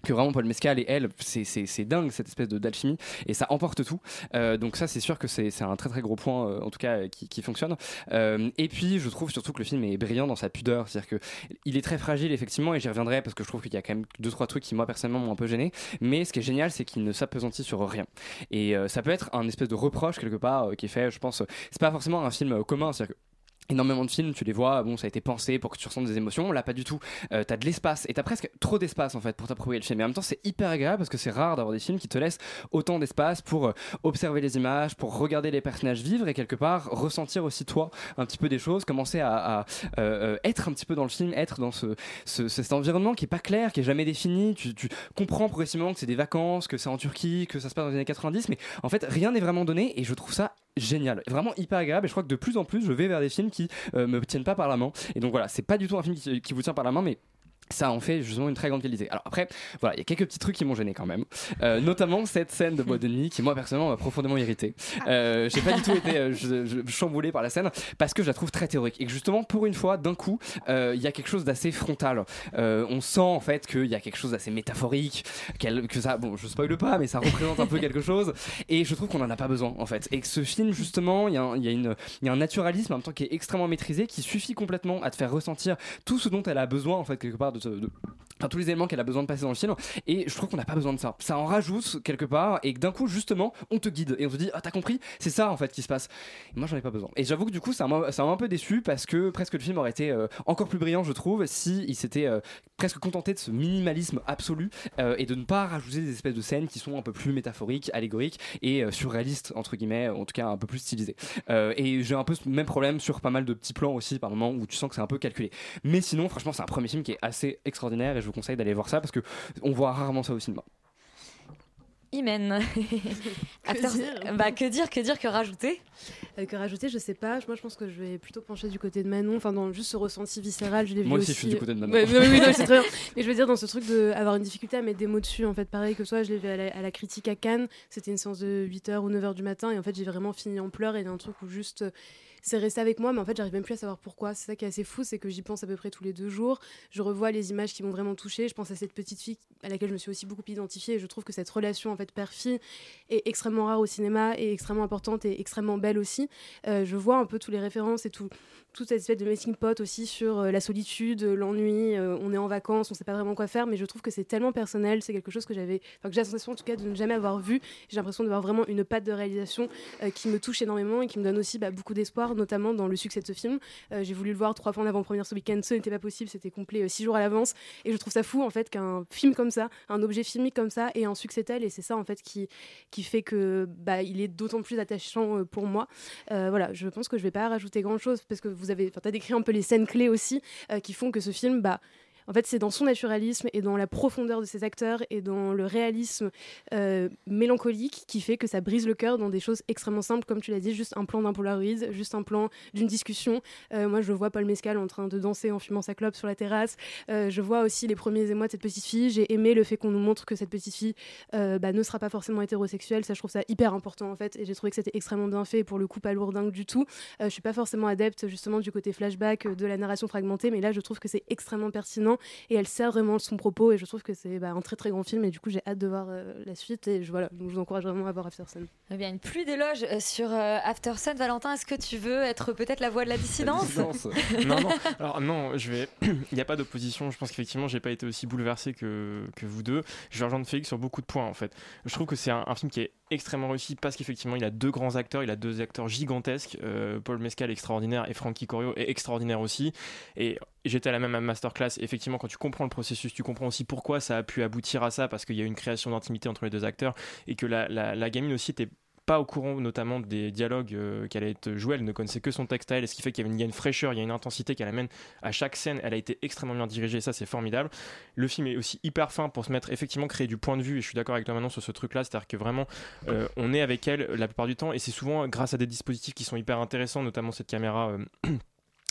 que- vraiment Paul Mescal et elle, c'est- dingue cette espèce d'alchimie et ça emporte tout. Euh, donc ça, c'est sûr que c'est un très très gros point, euh, en tout cas, qui, qui fonctionne. Euh, et puis, je trouve surtout que le film est brillant dans sa pudeur, c'est-à-dire que il est très fragile effectivement, et j'y reviendrai parce que je trouve qu'il y a quand même deux trois trucs qui moi personnellement m'ont un peu gêné. Mais ce qui est génial, c'est qu'il ne s'appesantit sur rien. Et ça peut être un espèce de reproche quelque part qui est fait, je pense. C'est pas forcément un film commun, c'est-à-dire que énormément de films, tu les vois, bon, ça a été pensé pour que tu ressentes des émotions. Là, pas du tout. Euh, t'as de l'espace et t'as presque trop d'espace en fait pour t'approprier le film. Mais en même temps, c'est hyper agréable parce que c'est rare d'avoir des films qui te laissent autant d'espace pour euh, observer les images, pour regarder les personnages vivre et quelque part ressentir aussi toi un petit peu des choses, commencer à, euh, euh, être un petit peu dans le film, être dans ce- cet environnement qui est pas clair, qui est jamais défini. Tu, tu comprends progressivement que c'est des vacances, que c'est en Turquie, que ça se passe dans les années 90, mais en fait rien n'est vraiment donné et je trouve ça génial, vraiment hyper agréable et je crois que de plus en plus je vais vers des films qui euh, me tiennent pas par la main. Et donc voilà c'est pas du tout un film qui, qui vous tient par la main mais ça en fait justement une très grande qualité. Alors après, voilà, il y a quelques petits trucs qui m'ont gêné quand même. Euh, notamment cette scène de nuit qui moi personnellement m'a profondément irrité. Euh, J'ai pas du tout été euh, je- je- chamboulé par la scène parce que je la trouve très théorique et que justement pour une fois d'un coup euh, il y a quelque chose d'assez frontal. Euh, on sent en fait qu'il y a quelque chose d'assez métaphorique, qu'elle- que ça, bon je spoile pas mais ça représente un peu quelque chose et je trouve qu'on en a pas besoin en fait. Et que ce film justement il y, a y, a une- y a un naturalisme en même temps qui est extrêmement maîtrisé qui suffit complètement à te faire ressentir tout ce dont elle a besoin en fait quelque part de, de- enfin, tous les éléments qu'elle a besoin de passer dans le film et je trouve qu'on n'a pas besoin de ça. Ça en rajoute quelque part et d'un coup justement on te guide et on te dit ah t'as compris c'est ça en fait qui se passe. Et moi j'en ai pas besoin. Et j'avoue que du coup ça m'a un peu déçu parce que presque le film aurait été euh, encore plus brillant je trouve si il s'était euh, presque contenté de ce minimalisme absolu euh, et de ne pas rajouter des espèces de scènes qui sont un peu plus métaphoriques allégoriques et surréalistes entre guillemets en tout cas un peu plus stylisées. Et j'ai un peu ce même problème sur pas mal de petits plans aussi par moments où tu sens que c'est un peu calculé. Mais sinon franchement c'est un premier film qui est assez extraordinaire et je conseille d'aller voir ça parce que on voit rarement ça au cinéma Imen. [LAUGHS] After- dire? bah, que dire, que dire, que rajouter? Euh, que rajouter, je sais pas. Moi, je pense que je vais plutôt pencher du côté de Manon. Enfin, dans juste ce ressenti viscéral, je l'ai vu Moi aussi. aussi, je suis du côté de Manon. Ouais, ouais, oui, non, c'est [LAUGHS] très bien. Mais je veux dire, dans ce truc d'avoir une difficulté à mettre des mots dessus, en fait, pareil que toi, je l'ai vu à la, à la critique à Cannes. C'était une séance de 8h ou 9h du matin. Et en fait, j'ai vraiment fini en pleurs. Et il y a un truc où juste. C'est resté avec moi, mais en fait, j'arrive même plus à savoir pourquoi. C'est ça qui est assez fou, c'est que j'y pense à peu près tous les deux jours. Je revois les images qui m'ont vraiment touchée. Je pense à cette petite fille à laquelle je me suis aussi beaucoup identifiée. Et je trouve que cette relation, en fait, père-fille, est extrêmement rare au cinéma et extrêmement importante et extrêmement belle aussi. Euh, je vois un peu toutes les références et tout, toute cette espèce de melting pot aussi sur euh, la solitude, euh, l'ennui. euh, on est en vacances, on sait pas vraiment quoi faire, mais je trouve que c'est tellement personnel. C'est quelque chose que j'avais, enfin que j'ai sensation en tout cas de ne jamais avoir vu. J'ai l'impression de voir vraiment une patte de réalisation qui me touche énormément et qui me donne aussi bah, beaucoup d'espoir, notamment dans le succès de ce film. J'ai voulu le voir trois fois en avant-première ce week-end, ce n'était pas possible, c'était complet six jours à l'avance. Et je trouve ça fou en fait qu'un film comme ça, un objet filmique comme ça, ait un succès tel. Et c'est ça en fait qui, fait que bah, il est d'autant plus attachant pour moi. Voilà, je pense que je vais pas rajouter grand chose parce que vous avez, enfin, t'as décrit un peu les scènes clés aussi euh, qui font que ce film, bah, en fait, c'est dans son naturalisme et dans la profondeur de ses acteurs et dans le réalisme euh, mélancolique qui fait que ça brise le cœur dans des choses extrêmement simples, comme tu l'as dit, juste un plan d'un Polaroid, juste un plan d'une discussion. Euh, moi, je vois Paul Mescal en train de danser en fumant sa clope sur la terrasse. Euh, je vois aussi les premiers émois de cette petite fille. J'ai aimé le fait qu'on nous montre que cette petite fille bah, ne sera pas forcément hétérosexuelle. Ça, je trouve ça hyper important en fait. Et j'ai trouvé que c'était extrêmement bien fait pour le coup pas lourdingue du tout. Je suis pas forcément adepte justement du côté flashback de la narration fragmentée, mais là, je trouve que c'est extrêmement pertinent et elle sert vraiment son propos. Et je trouve que c'est bah, un très très grand film. Et du coup, j'ai hâte de voir euh, la suite. Et je, voilà, donc je vous encourage vraiment à voir After Sun. Eh bien, une pluie d'éloges euh, sur euh, After Sun. Valentin, est-ce que tu veux être peut-être la voix de la dissidence? [LAUGHS] Non, non. Alors non, je vais. [CLEARS THROAT] Il n'y a pas d'opposition. Je pense qu'effectivement, j'ai pas été aussi bouleversé que, que vous deux. Je vais rejoindre Félix sur beaucoup de points en fait. Je trouve que c'est un, un film qui est extrêmement réussi parce qu'effectivement, il a deux grands acteurs. Il a deux acteurs gigantesques. Euh, Paul Mescal extraordinaire et Frankie Corio est extraordinaire aussi. Et j'étais à la même masterclass. Effectivement, quand tu comprends le processus, tu comprends aussi pourquoi ça a pu aboutir à ça parce qu'il y a une création d'intimité entre les deux acteurs et que la, la, la gamine aussi était pas au courant notamment des dialogues euh, qu'elle allait être jouée, elle ne connaissait que son texte à elle, ce qui fait qu'il y a une, a fraîcheur, il y a une intensité qu'elle amène à chaque scène, elle a été extrêmement bien dirigée, ça c'est formidable. Le film est aussi hyper fin pour se mettre, effectivement, créer du point de vue, et je suis d'accord avec toi maintenant sur ce truc-là, c'est-à-dire que vraiment, euh, on est avec elle la plupart du temps, et c'est souvent grâce à des dispositifs qui sont hyper intéressants, notamment cette caméra... euh,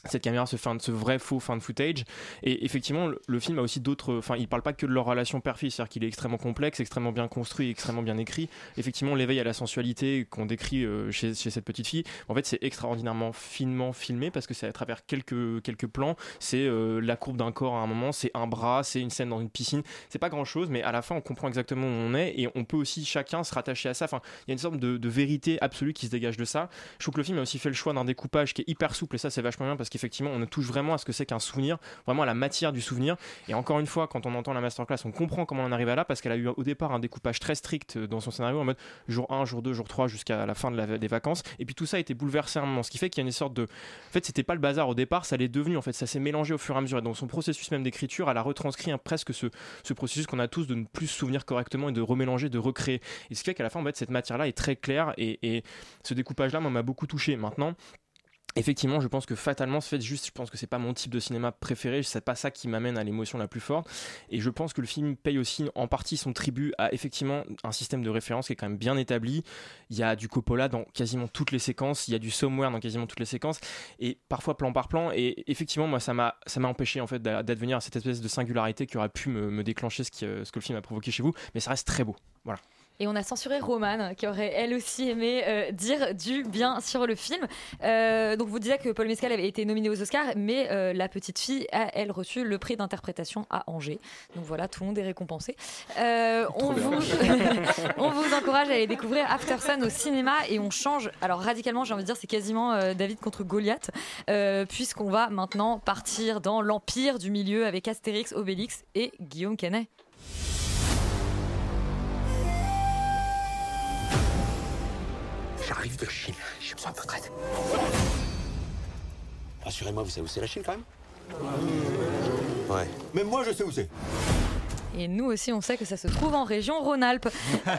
cette caméra ce, fin, ce vrai faux fin de footage. Et effectivement le, film a aussi d'autres enfin il parle pas que de leur relation père-fille c'est-à-dire qu'il est extrêmement complexe extrêmement bien construit extrêmement bien écrit. Effectivement l'éveil à la sensualité qu'on décrit euh, chez, cette petite fille. En fait c'est extraordinairement finement filmé parce que c'est à travers quelques, plans. C'est euh, la courbe d'un corps à un moment c'est un bras c'est une scène dans une piscine. C'est pas grand chose mais à la fin on comprend exactement où on est et on peut aussi chacun se rattacher à ça. Enfin il y a une sorte de, vérité absolue qui se dégage de ça. Je trouve que le film a aussi fait le choix d'un découpage qui est hyper souple et ça c'est vachement bien parce qu'effectivement on touche vraiment à ce que c'est qu'un souvenir, vraiment à la matière du souvenir. Et encore une fois, quand on entend la masterclass, on comprend comment on en arrive à là parce qu'elle a eu au départ un découpage très strict dans son scénario en mode jour 1, jour 2, jour 3 jusqu'à la fin des vacances. Et puis tout ça a été bouleversé à un moment, ce qui fait qu'il y a une sorte de. En fait, c'était pas le bazar au départ, ça l'est devenu. En fait, ça s'est mélangé au fur et à mesure. Et dans son processus même d'écriture, elle a retranscrit un- presque ce, ce processus qu'on a tous de ne plus se souvenir correctement et de remélanger, de recréer. Et ce qui fait qu'à la fin, en fait, cette matière-là est très claire et, et ce découpage-là, moi, m'a beaucoup touché. Maintenant, Effectivement, je pense que fatalement, ce fait juste, je pense que c'est pas mon type de cinéma préféré, c'est pas ça qui m'amène à l'émotion la plus forte. Et je pense que le film paye aussi en partie son tribut à effectivement un système de référence qui est quand même bien établi. Il y a du Coppola dans quasiment toutes les séquences, il y a du Somewhere dans quasiment toutes les séquences, et parfois plan par plan. Et effectivement, moi, ça m'a, empêché en fait d'a- d'advenir à cette espèce de singularité qui aurait pu me, déclencher ce, euh, ce que le film a provoqué chez vous. Mais ça reste très beau. Voilà. Et on a censuré Romane, qui aurait elle aussi aimé euh, dire du bien sur le film. Euh, donc vous disiez que Paul Mescal avait été nominé aux Oscars, mais euh, la petite fille a elle reçu le prix d'interprétation à Angers. Donc voilà, tout le monde est récompensé. On, vous, [LAUGHS] [LAUGHS] on vous encourage à aller découvrir After Sun au cinéma et on change. Alors radicalement, j'ai envie de dire, c'est quasiment David contre Goliath, puisqu'on va maintenant partir dans l'empire du milieu avec Astérix, Obélix et Guillaume Canet. J'arrive de Chine. J'ai besoin de votre aide. Rassurez-moi, vous savez où c'est la Chine quand même? Ouais. Même moi, je sais où c'est. Et nous aussi, on sait que ça se trouve en région Rhône-Alpes. [LAUGHS]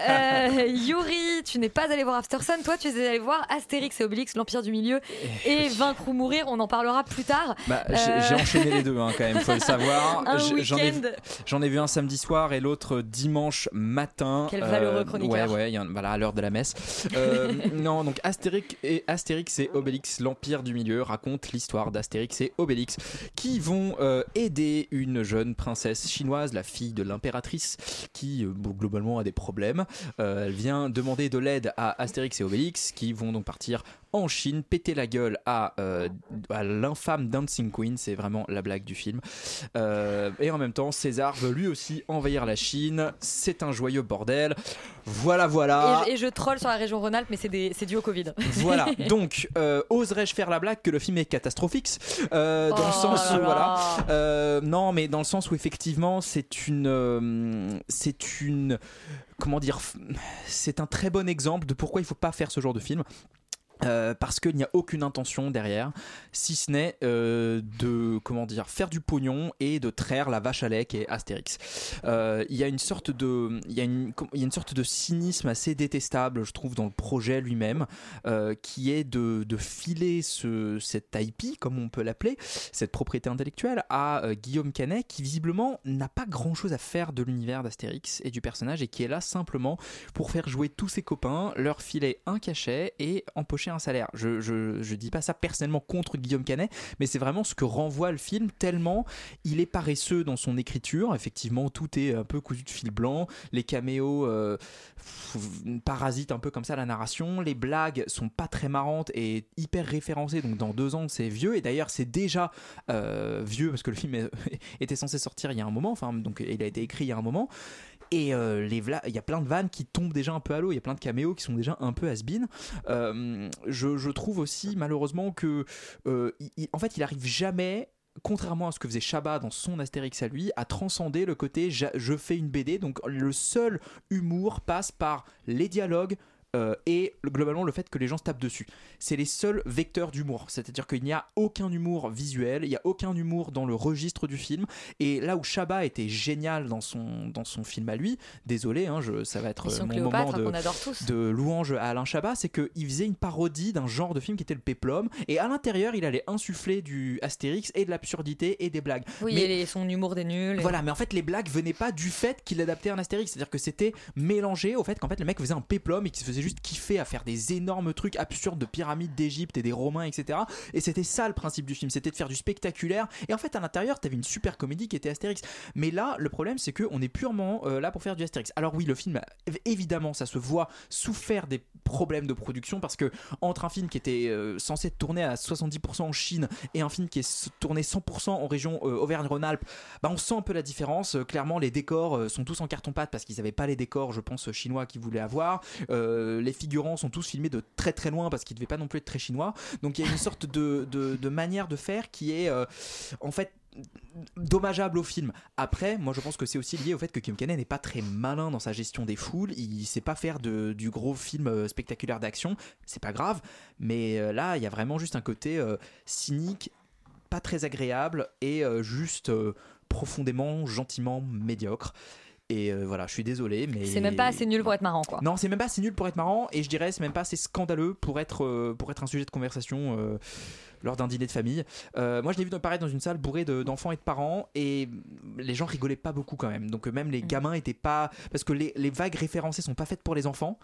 Euh, Yuri, tu n'es pas allé voir After Sun, toi tu es allé voir Astérix et Obélix, l'Empire du Milieu et Vaincre ou Mourir, on en parlera plus tard. Bah, j'ai Euh, j'ai enchaîné les deux hein, quand même, faut le savoir. [LAUGHS] J'en ai, vu un samedi soir et l'autre dimanche matin. Quel valeureux chroniqueur. Ouais, ouais, y a voilà, à l'heure de la messe. Euh, non, donc Astérix et, Astérix et Obélix, l'Empire du Milieu, raconte l'histoire d'Astérix et Obélix qui vont euh, aider une jeune princesse chinoise, la fille de l'impératrice, qui euh, globalement a des problèmes. Euh, elle vient demander de l'aide à Astérix et Obélix qui vont donc partir en Chine, péter la gueule à, euh, à l'infâme Dancing Queen, c'est vraiment la blague du film. Et en même temps, César veut lui aussi envahir la Chine. C'est un joyeux bordel. Voilà, voilà. Et, je- et je troll sur la région Rhône-Alpes, mais c'est dû au Covid. [LAUGHS] Voilà, donc euh, oserais-je faire la blague que le film est catastrophique? Euh, Dans Oh le sens là où, là. voilà. Euh, non, mais dans le sens où effectivement, c'est une. Euh, c'est une. Comment dire C'est un très bon exemple de pourquoi il faut pas faire ce genre de film. Euh, parce qu'il n'y a aucune intention derrière, si ce n'est euh, de comment dire faire du pognon et de traire la vache à lait qui est Astérix. Euh, Il y a une sorte de il y y a une sorte de cynisme assez détestable, je trouve, dans le projet lui-même, qui est de, de filer ce cette IP, comme on peut l'appeler, cette propriété intellectuelle à Guillaume Canet, qui visiblement n'a pas grand-chose à faire de l'univers d'Astérix et du personnage et qui est là simplement pour faire jouer tous ses copains, leur filer un cachet et empocher un salaire. Je, je, je dis pas ça personnellement contre Guillaume Canet, mais c'est vraiment ce que renvoie le film tellement il est paresseux dans son écriture. Effectivement, tout est un peu cousu de fil blanc. Les caméos euh, parasitent un peu comme ça la narration. Les blagues sont pas très marrantes et hyper référencées. Donc dans deux ans, c'est vieux. Et d'ailleurs, c'est déjà euh, vieux parce que le film [LAUGHS] était censé sortir il y a un moment. Enfin, donc il a été écrit il y a un moment. Et euh, il y a plein de vannes qui tombent déjà un peu à l'eau, il y a plein de caméos qui sont déjà un peu has-been. Euh, je, trouve aussi malheureusement que, euh, en fait, il arrive jamais. Contrairement à ce que faisait Chabat dans son Astérix à lui, à transcender le côté je fais une BD. Donc le seul humour passe par les dialogues, euh, et le- globalement le fait que les gens se tapent dessus. C'est les seuls vecteurs d'humour. C'est-à-dire qu'il n'y a aucun humour visuel, il n'y a aucun humour dans le registre du film. Et là où Chabat était génial dans son, dans son film à lui, désolé, hein, je, ça va être euh, mon moment de, tous. de louange à Alain Chabat, c'est qu'il faisait une parodie d'un genre de film qui était le péplum. Et à l'intérieur, il allait insuffler du Astérix et de l'absurdité et des blagues. Oui, Mais- et son humour des nuls. et- voilà, mais en fait, les blagues venaient pas du fait qu'il adaptait un Astérix. C'est-à-dire que c'était mélangé au fait qu'en fait, le mec faisait un péplum et qu'il se faisait juste kiffer à faire des énormes trucs absurdes de pyramides d'Égypte et des Romains, etc. Et c'était ça le principe du film, c'était de faire du spectaculaire. Et en fait, à l'intérieur, t'avais une super comédie qui était Astérix. Mais là, le problème, c'est qu'on est purement euh, là pour faire du Astérix. Alors oui, le film, év- évidemment, ça se voit souffert des problèmes de production parce que entre un film qui était euh, censé tourné à 70% en Chine et un film qui est tourné 100% en région euh, Auvergne-Rhône-Alpes, bah, on sent un peu la différence. Clairement, les décors sont tous en carton-pâte parce qu'ils n'avaient pas les décors, je pense, chinois qu'ils voulaient avoir. Les figurants sont tous filmés de très très loin parce qu'ils devaient pas non plus être très chinois. Donc il y a une sorte de, de- manière de faire qui est euh, en fait dommageable au film. Après, moi je pense que c'est aussi lié au fait que Kim Canet n'est pas très malin dans sa gestion des foules. Il sait pas faire de, du gros film euh, spectaculaire d'action. C'est pas grave, mais euh, là il y a vraiment juste un côté euh, cynique, pas très agréable et euh, juste euh, profondément, gentiment médiocre. Et euh, voilà, je suis désolé, mais. C'est même pas assez nul pour être marrant, quoi. Non, c'est même pas assez nul pour être marrant, et je dirais c'est même pas assez scandaleux pour être, euh, pour être un sujet de conversation euh, lors d'un dîner de famille. Moi, je l'ai vu apparaître dans une salle bourrée de- d'enfants et de parents, et les gens rigolaient pas beaucoup quand même. Donc même les gamins étaient pas, parce que les, les vagues référencées sont pas faites pour les enfants.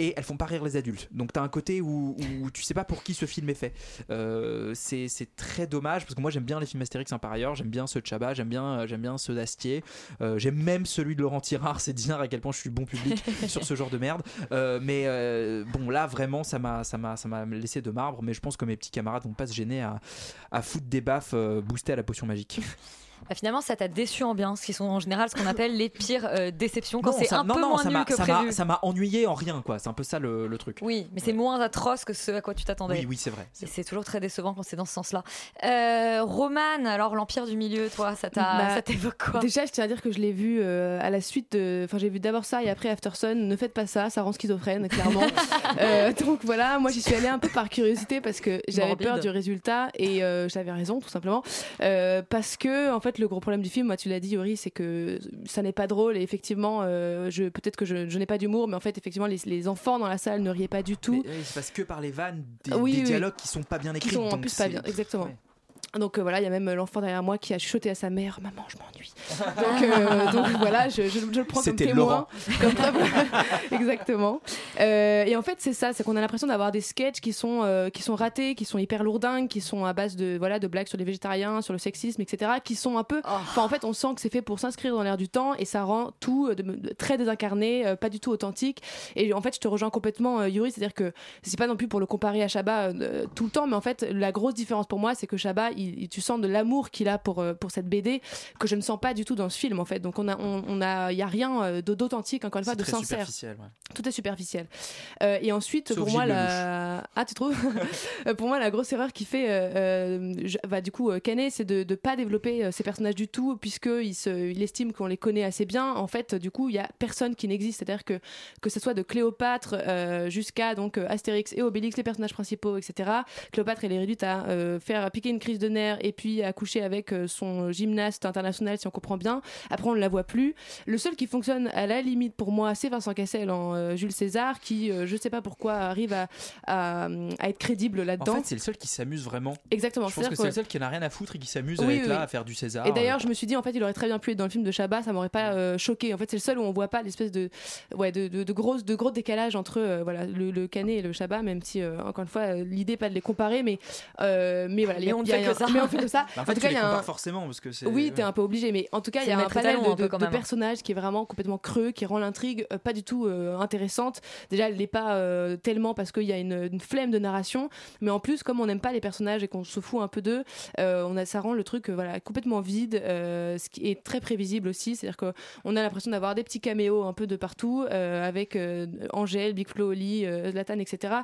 Et elles font pas rire les adultes. Donc t'as un côté où, où tu sais pas pour qui ce film est fait. Euh, c'est c'est très dommage parce que moi j'aime bien les films Astérix hein, par ailleurs. J'aime bien ceux de Chabat, j'aime bien, j'aime bien ceux d'Astier. Euh, j'aime même celui de Laurent Tirard. C'est dire à quel point je suis bon public [LAUGHS] sur ce genre de merde. Euh, mais euh, bon là vraiment ça m'a ça m'a ça m'a laissé de marbre. Mais je pense que mes petits camarades vont pas se gêner à, à foutre des baffes euh, boostés à la potion magique. [LAUGHS] Bah, finalement, ça t'a déçu ambiance, qui sont en général ce qu'on appelle les pires euh, déceptions quand c'est un non, peu non, moins ça nul m'a- que ça m'a- prévu. Ça m'a ennuyé en rien quoi. C'est un peu ça le, le truc. Oui, mais c'est moins atroce que ce à quoi tu t'attendais. Oui, oui, c'est vrai. Et c'est toujours très décevant quand c'est dans ce sens-là. Euh, Roman, alors l'Empire du Milieu, toi, ça t'a- Bah, ça t'évoque quoi? Déjà, je tiens à dire que je l'ai vu euh, à la suite de. Enfin, j'ai vu d'abord ça et après Aftersun. Ne faites pas ça, ça rend schizophrène, clairement. [LAUGHS] Euh, donc voilà, moi j'y suis allée un peu par curiosité parce que j'avais peur du résultat et euh, j'avais raison, tout simplement. Euh, parce que, en fait, le gros problème du film, moi tu l'as dit, Yori, c'est que ça n'est pas drôle et effectivement, euh, je, peut-être que je, je n'ai pas d'humour, mais en fait, effectivement, les, les enfants dans la salle ne riaient pas du tout. Mais, euh, il se passe que par les vannes, des, Oui, des oui, dialogues qui sont pas bien écrits. qui sont en plus pas bien, exactement. Donc euh, voilà, il y a même l'enfant derrière moi qui a chuchoté à sa mère Maman, je m'ennuie. [LAUGHS] Donc, euh, donc voilà, je, je- je le prends comme C'était témoin. Laurent. [LAUGHS] Comme ça. [LAUGHS] Exactement. Euh, et en fait, c'est ça, c'est qu'on a l'impression d'avoir des sketchs qui sont, euh, qui sont ratés, qui sont hyper lourdingues, qui sont à base de, voilà, de blagues sur les végétariens, sur le sexisme, etc. Qui sont un peu. Enfin, en fait, on sent que c'est fait pour s'inscrire dans l'air du temps et ça rend tout euh, de- de- très désincarné, euh, pas du tout authentique. Et en fait, je te rejoins complètement, euh, Yuri, c'est-à-dire que c'est pas non plus pour le comparer à euh, tout le temps, mais en fait, la grosse différence pour moi, c'est que Chabat, il- il- tu sens de l'amour qu'il a pour, euh, pour cette BD que je ne sens pas du tout dans ce film, en fait. Donc, on a, on, on a, il y a rien euh, d'authentique, encore une fois, de très sincère. superficiel, ouais. Tout est superficiel. Euh, et ensuite, Sauf pour moi, la... ah, tu trouves [LAUGHS] Pour moi, la grosse erreur qu'il fait, euh, je- bah, du coup, Canet, c'est de ne pas développer ces personnages du tout, puisqu'il il estime qu'on les connaît assez bien. En fait, du coup, il y a personne qui n'existe. C'est-à-dire que que ce soit de Cléopâtre euh, jusqu'à donc Astérix et Obélix, les personnages principaux, etc. Cléopâtre, elle est réduite à faire piquer une crise de et puis à coucher avec euh, son gymnaste international, si on comprend bien. Après, on ne la voit plus. Le seul qui fonctionne à la limite pour moi, c'est Vincent Cassel en euh, Jules César, qui, euh, je sais pas pourquoi, arrive à, à, à être crédible En là-dedans. fait, c'est le seul qui s'amuse vraiment. Exactement, Je pense que c'est le seul qui n'a rien à foutre et qui s'amuse Oui, à être oui, là oui. à faire du César. Et d'ailleurs, je me suis dit, en fait, il aurait très bien pu être dans le film de Chabat, ça m'aurait pas euh, choqué. En fait, c'est le seul où on voit pas l'espèce de, ouais, de, de, de gros, de gros décalage entre euh, voilà, le, le Canet et le Chabat, même si, euh, encore une fois, l'idée pas de les comparer, mais, euh, mais voilà. y a- on ne y a que un- ça. Mais on fait que ça. Bah, en fait, tout tu cas, il y a un- forcément parce que c'est. Oui, t'es un peu obligé, mais en tout cas, il y a un panel de, personnages qui est vraiment complètement creux, qui rend l'intrigue euh, pas du tout euh, intéressante. Déjà, elle l'est pas euh, tellement parce qu'il y a une, une flemme de narration, mais en plus, comme on n'aime pas les personnages et qu'on se fout un peu d'eux, euh, on a, ça rend le truc euh, voilà, complètement vide, euh, ce qui est très prévisible aussi. C'est-à-dire qu'on a l'impression d'avoir des petits caméos un peu de partout, euh, avec euh, Angèle, Big Flo, Oli, euh, Zlatan, etc.,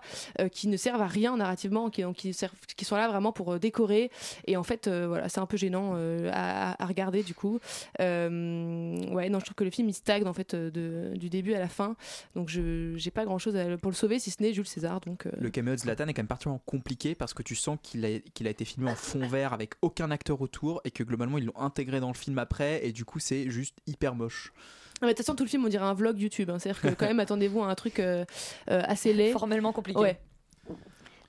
euh, qui ne servent à rien narrativement, qui, donc, qui, servent, qui sont là vraiment pour euh, décorer. Et en fait, euh, voilà, c'est un peu gênant euh, à, à regarder du coup. Euh, ouais, non, je trouve que le film il stagne en fait de- du début à la fin. Donc je j'ai pas grand chose pour le sauver si ce n'est Jules César. Donc euh, Le caméo de Zlatan est quand même particulièrement compliqué parce que tu sens qu'il a, qu'il a été filmé en fond vert avec aucun acteur autour et que globalement ils l'ont intégré dans le film après et du coup c'est juste hyper moche. Ah, mais de toute façon, tout le film, on dirait un vlog YouTube. hein. C'est-à-dire que quand même, attendez-vous à un truc euh, euh, assez laid. Formellement compliqué. Ouais.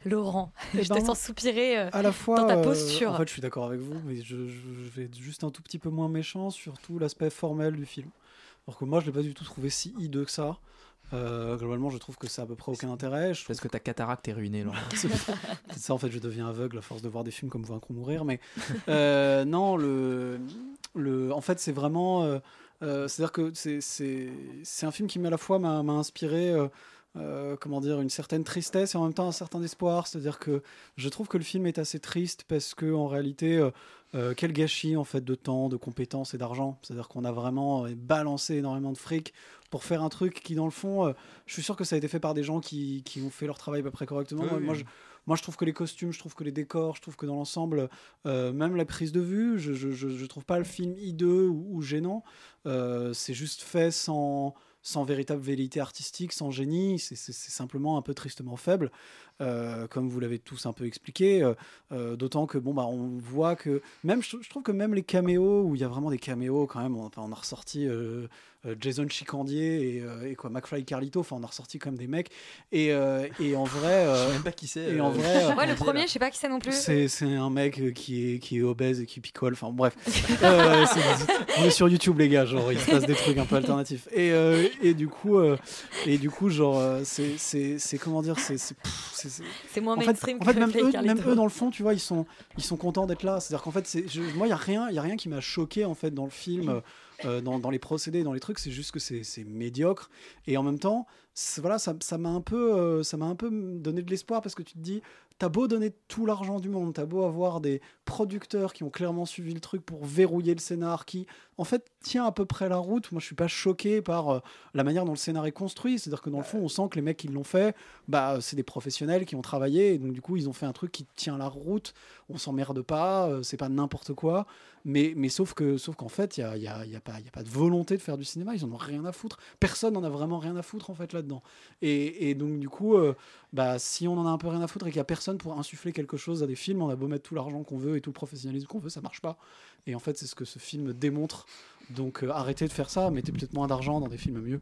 Laurent, Eh je ben, te sens soupirer euh, à la fois, dans ta euh, posture. en fait, je suis d'accord avec vous, mais je, je- je vais être juste un tout petit peu moins méchant sur tout l'aspect formel du film. Alors que moi, je l'ai pas du tout trouvé si hideux que ça. Euh, globalement, je trouve que ça a à peu près aucun intérêt. Je Parce que ta cataracte est ruinée, Laurent. [LAUGHS] c'est ça en fait je deviens aveugle à force de voir des films comme Vaincre ou mourir mais euh, [LAUGHS] non le, le en fait c'est vraiment euh, euh, c'est à dire que c'est c'est c'est un film qui à la fois m'a m'a inspiré euh, comment dire une certaine tristesse et en même temps un certain espoir c'est à dire que je trouve que le film est assez triste parce que en réalité euh, euh, quel gâchis en fait de temps, de compétences et d'argent. C'est-à-dire qu'on a vraiment euh, balancé énormément de fric pour faire un truc qui, dans le fond, je suis sûr que ça a été fait par des gens qui, qui ont fait leur travail à peu près correctement. Moi, oui. moi, je, moi, je trouve que les costumes, je trouve que les décors, je trouve que dans l'ensemble, euh, même la prise de vue, je, je, je, je trouve pas le film hideux ou, ou gênant. Euh, c'est juste fait sans sans véritable vérité artistique, sans génie, c'est simplement un peu tristement faible. Euh, comme vous l'avez tous un peu expliqué. euh, euh, D'autant que bon bah on voit que même je, je trouve que même les caméos où il y a vraiment des caméos quand même. On, enfin, on a ressorti euh, Jason Chicandier et, euh, et quoi McFly Carlito. Enfin on a ressorti quand même des mecs. Et, euh, et en vrai, [LAUGHS] euh, sais même pas qui c'est, Et euh, en vrai, euh, [LAUGHS] Ouais, le premier, je sais pas qui c'est non plus. c'est c'est un mec qui est, qui est obèse et qui picole. Enfin bref. [LAUGHS] Euh, c'est- on est sur YouTube les gars, genre il se passe des trucs un peu alternatifs. Et, euh, et du coup, euh, et du coup genre c'est c'est c'est comment dire, c'est c'est moins en fait, mainstream en fait, que même eux, Carlito. même eux dans le fond, tu vois, ils sont ils sont contents d'être là. C'est-à-dire qu'en fait, je- moi il y a rien, y a rien qui m'a choqué en fait dans le film. euh, euh, dans, dans les procédés, dans les trucs, c'est juste que c'est c'est médiocre. Et en même temps, voilà, ça ça m'a un peu, euh, ça m'a un peu donné de l'espoir parce que tu te dis, t'as beau donner tout l'argent du monde, t'as beau avoir des producteurs qui ont clairement suivi le truc pour verrouiller le scénar, qui en fait tient à peu près la route. Moi, je suis pas choqué par euh, la manière dont le scénar est construit. C'est-à-dire que dans le fond, on sent que les mecs qui l'ont fait, bah, c'est des professionnels qui ont travaillé, et donc du coup, ils ont fait un truc qui tient la route. On s'emmerde pas, euh, c'est pas n'importe quoi. Mais, mais sauf que, sauf qu'en fait, il y a, y a- y a pas, y a pas de volonté de faire du cinéma. Ils en ont rien à foutre. Personne n'en a vraiment rien à foutre en fait là-dedans. Et, et donc du coup, euh, bah, si on en a un peu rien à foutre et qu'il y a personne pour insuffler quelque chose à des films, on a beau mettre tout l'argent qu'on veut et tout le professionnalisme qu'on veut, ça marche pas. Et en fait, c'est ce que ce film démontre. Donc euh, arrêtez de faire ça, mettez peut-être moins d'argent dans des films mieux.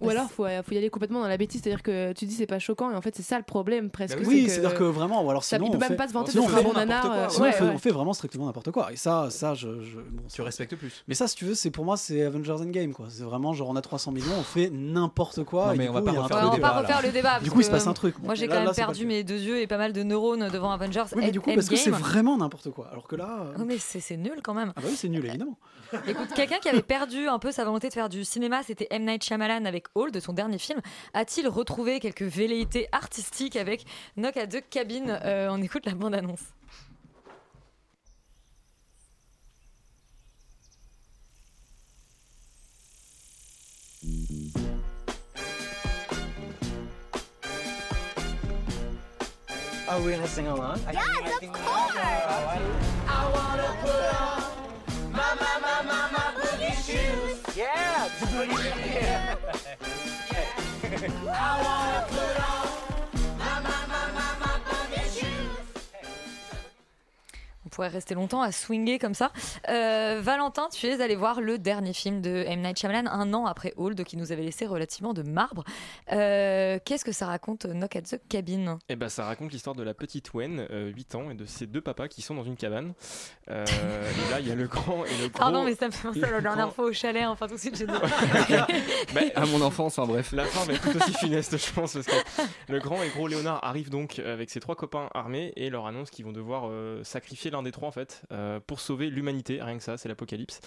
Ou alors, faut, faut y aller complètement dans la bêtise, c'est-à-dire que tu dis c'est pas choquant, et en fait, c'est ça le problème presque. oui, c'est c'est-à-dire que vraiment, ou alors Ça- sinon, peut on même fait- pas se vanter un fait bon nanar. euh, Sinon, ouais, on, fait, ouais. on fait vraiment strictement n'importe quoi. Et ça, ça, je, je- bon, Tu respectes plus. Mais ça, si tu veux, c'est pour moi, c'est Avengers Endgame, quoi. C'est vraiment genre on a 300 millions, on fait n'importe quoi. Non, et mais du on va pas refaire pas le débat. Du coup, il se que, passe un truc. Moi, j'ai quand même perdu mes deux yeux et pas mal de neurones devant Avengers. Oui, mais du coup, parce que c'est vraiment n'importe quoi. Alors que là. euh, Oui, mais c'est c'est nul quand même. Ah bah oui, c'est nul, évidemment. Écoute, quelqu'un qui avait perdu un peu sa volonté de faire du cinéma, c'était M. Night Shyamalan avec Hall de son dernier film. A-t-il retrouvé quelques velléités artistiques avec Knock à deux cabines Euh, On écoute la bande-annonce. Are we gonna sing along? Yes, of course. I wanna put on my, my, my, my, my boogie shoes. Yeah. [LAUGHS] I wanna pourrait rester longtemps à swinger comme ça. Euh, Valentin, tu es allé voir le dernier film de M. Night Shyamalan un an après Hold, qui nous avait laissé relativement de marbre. Euh, Qu'est-ce que ça raconte Knock at the Cabin? Et bah ça raconte l'histoire de la petite Wen, euh, 8 ans, et de ses deux papas qui sont dans une cabane. Euh, [LAUGHS] et là, il y a le grand et le gros. Pardon, mais ça me fait penser à la [LAUGHS] le dernière fois au chalet. Enfin, tout de suite, j'ai dit. [LAUGHS] Bah, à mon enfance, en bref. La fin va être tout aussi funeste, je pense, parce que le grand et gros Léonard arrive donc avec ses trois copains armés et leur annonce qu'ils vont devoir euh, sacrifier l'un des trois en fait euh, pour sauver l'humanité. Rien que ça, c'est l'apocalypse.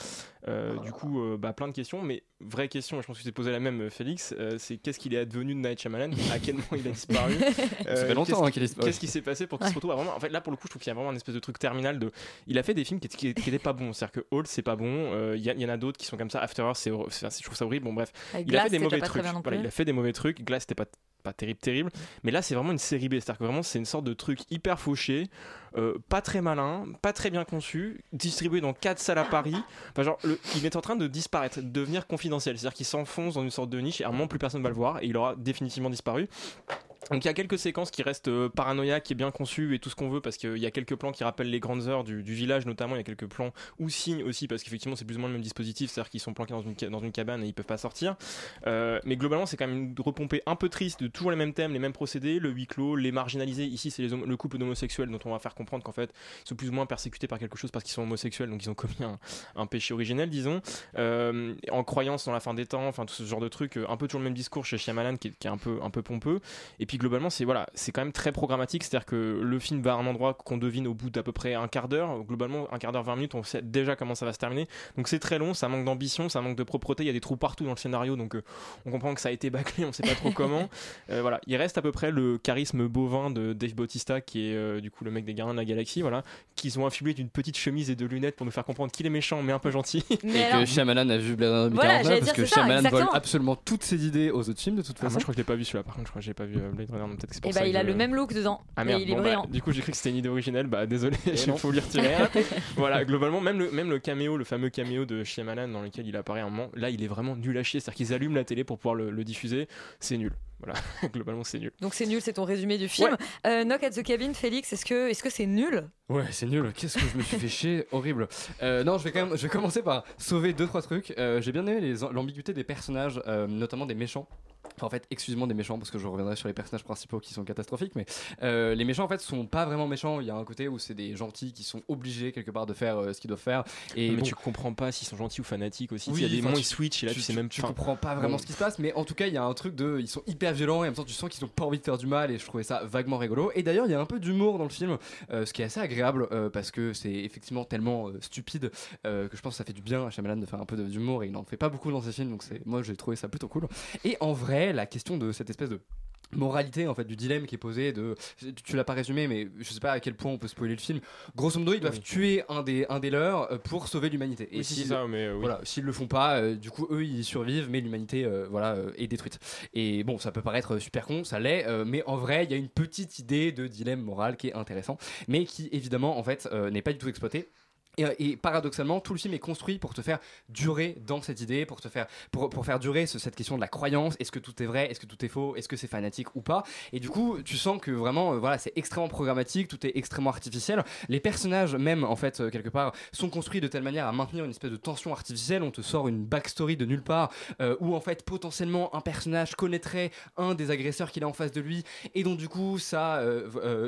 Euh, du coup, euh, bah, plein de questions, mais vraie question, je pense que tu t'es posé la même, Félix, c'est qu'est-ce qu'il est advenu de Night Shyamalan? À quel moment il a disparu? [LAUGHS] Ça fait longtemps, qu'est-ce hein, qui- qu'il est. Qu'est-ce qui s'est passé pour qu'il se retrouve à vraiment En fait, là pour le coup, je trouve qu'il y a vraiment un espèce de truc terminal de. Il a fait des films qui n'étaient pas bons. C'est-à-dire que Hall, c'est pas bon. Il y, en a d'autres qui sont comme ça. After Earth, c'est, c'est- je trouve ça horrible. Bon, bref. Il a fait des mauvais trucs. Voilà, il a fait des mauvais trucs. Glass, c'était pas pas terrible, terrible. Mais là, c'est vraiment une série B. C'est-à-dire que vraiment, c'est une sorte de truc hyper fauché, euh, pas très malin, pas très bien conçu, distribué dans quatre salles à Paris. Enfin, genre, il est en train de disparaître, de devenir confidentiel. C'est-à-dire qu'il s'enfonce dans une sorte de niche et à un moment, plus personne va le voir et il aura définitivement disparu. Donc il y a quelques séquences qui restent euh, paranoïaques, qui bien conçues et tout ce qu'on veut parce qu'il y a quelques plans qui rappellent les grandes heures du, village notamment, il y a quelques plans ou signes aussi parce qu'effectivement c'est plus ou moins le même dispositif, c'est-à-dire qu'ils sont planqués dans une, cabane et ils peuvent pas sortir. Euh, mais globalement c'est quand même une repompée un peu triste de toujours les mêmes thèmes, les mêmes procédés, le huis clos, les marginalisés. Ici c'est le couple d'homosexuels dont on va faire comprendre qu'en fait ils sont plus ou moins persécutés par quelque chose parce qu'ils sont homosexuels, donc ils ont commis un, péché originel disons. Euh, en croyance dans la fin des temps, enfin tout ce genre de trucs, euh, un peu toujours le même discours chez Shyamalan qui qui est un peu un peu pompeux. Et puis globalement c'est voilà, c'est quand même très programmatique, c'est-à-dire que le film va à un endroit qu'on devine au bout d'à peu près un quart d'heure. Globalement un quart d'heure 20 minutes, on sait déjà comment ça va se terminer. Donc c'est très long, ça manque d'ambition, ça manque de propreté, il y a des trous partout dans le scénario, donc euh, on comprend que ça a été bâclé, on sait pas trop comment. [LAUGHS] Euh, voilà, il reste à peu près le charisme bovin de Dave Bautista qui est euh, du coup le mec des Gardiens de la Galaxie, voilà, qu'ils ont affublé d'une petite chemise et de lunettes pour nous faire comprendre qu'il est méchant mais un peu gentil. [LAUGHS] Mais et alors- que Shyamalan a vu Blade Runner Voilà, 2049 j'allais parce que ça, Shyamalan vole absolument toutes ses idées aux autres films de toute Ah, façon. moi je crois que je l'ai pas vu celui-là, par contre je crois que j'ai pas vu euh, Blade Runner, donc peut-être que c'est pour Et ça bah, que il a je- le même look dedans. Ah et merde, il est bon, bah, brillant. du coup j'ai cru que c'était une idée originelle, bah désolé, il faut [LAUGHS] lui retirer. [LAUGHS] voilà, globalement même le, même le caméo, le fameux caméo de Shyamalan dans lequel il apparaît un moment, là il est vraiment nul à chier, c'est-à-dire qu'ils allument la télé pour pouvoir le, le diffuser, c'est nul. Voilà, [LAUGHS] globalement c'est nul. Donc c'est nul, c'est ton résumé du film. Euh, Knock at the Cabin, Félix, est-ce que est-ce que c'est nul? Ouais, c'est nul. Qu'est-ce que je me suis fait chier, horrible. Euh, non, je vais quand même, je vais commencer par sauver deux trois trucs. Euh, J'ai bien aimé l'ambiguïté des personnages, euh, notamment des méchants. Enfin, en fait, excusez-moi des méchants parce que je reviendrai sur les personnages principaux qui sont catastrophiques, mais euh, les méchants en fait sont pas vraiment méchants. Il y a un côté où c'est des gentils qui sont obligés quelque part de faire euh, ce qu'ils doivent faire. Et mais bon, tu comprends pas s'ils sont gentils ou fanatiques aussi. oui, il y a des moments ils switchent et là tu, sais même tu comprends pas vraiment bon. ce qui se passe mais en tout cas il y a un truc de ils sont hyper violents et en même temps tu sens qu'ils ont pas envie de faire du mal et je trouvais ça vaguement rigolo et d'ailleurs il y a un peu d'humour dans le film euh, ce qui est assez agréable parce que c'est effectivement tellement stupide que je pense que ça fait du bien à Shyamalan de faire un peu d'humour et il n'en fait pas beaucoup dans ses films donc c'est moi j'ai trouvé ça plutôt cool et en vrai la question de cette espèce de moralité en fait du dilemme qui est posé de tu, l'as pas résumé mais je sais pas à quel point on peut spoiler le film grosso modo ils doivent Oui. tuer un des un des leurs euh, pour sauver l'humanité Oui, si, s'ils- ça, mais, euh, oui. voilà s'ils le font pas euh, du coup eux ils survivent mais l'humanité euh, voilà est détruite et bon ça peut paraître super con ça l'est mais en vrai il y a une petite idée de dilemme moral qui est intéressant mais qui évidemment en fait n'est pas du tout exploité et, euh, et paradoxalement, tout le film est construit pour te faire durer dans cette idée, pour te faire, pour, pour faire durer ce- cette question de la croyance. Est-ce que tout est vrai? Est-ce que tout est faux? Est-ce que c'est fanatique ou pas? Et du coup, tu sens que vraiment, euh, voilà, c'est extrêmement programmatique, tout est extrêmement artificiel. Les personnages, même en fait, euh, quelque part, sont construits de telle manière à maintenir une espèce de tension artificielle. On te sort une backstory de nulle part, euh, où en fait, potentiellement, un personnage connaîtrait un des agresseurs qu'il a en face de lui, et donc du coup, ça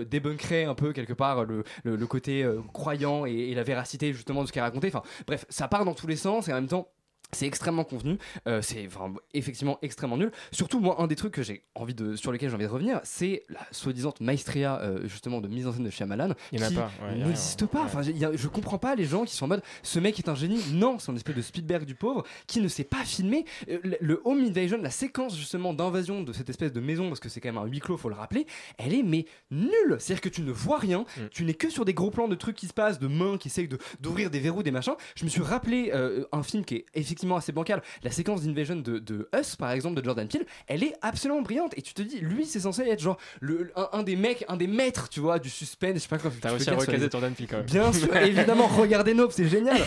débunkerait un peu quelque part le, le- côté croyant et la véracité justement de ce qu'il a raconté. Enfin, bref, ça part dans tous les sens et en même temps. C'est extrêmement convenu, euh, c'est enfin, effectivement extrêmement nul. Surtout, moi, un des trucs que j'ai envie de, sur lesquels j'ai envie de revenir, c'est la soi-disant maestria euh, justement de mise en scène de Shyamalan, Il qui pas, ouais, n'existe pas. Enfin, il y a- je comprends pas les gens qui sont en mode ce mec est un génie. Non, c'est un espèce de Spielberg du pauvre qui ne sait pas filmer. Euh, Le, le home invasion, la séquence justement d'invasion de cette espèce de maison, parce que c'est quand même un huis clos, faut le rappeler, elle est mais nulle. C'est-à-dire que tu ne vois rien, tu n'es que sur des gros plans de trucs qui se passent, de mains qui essayent de- d'ouvrir des verrous, des machins. Je me suis rappelé euh, un film qui est effectivement assez bancal, la séquence d'invasion de, de Us par exemple de Jordan Peele, elle est absolument brillante. Et tu te dis, lui c'est censé être genre le, un, un des mecs, un des maîtres, tu vois, du suspense. Je sais pas quoi. T'as réussi à recaser Jordan Peele quand même. Bien sûr, [LAUGHS] évidemment, regardez Nope, c'est génial.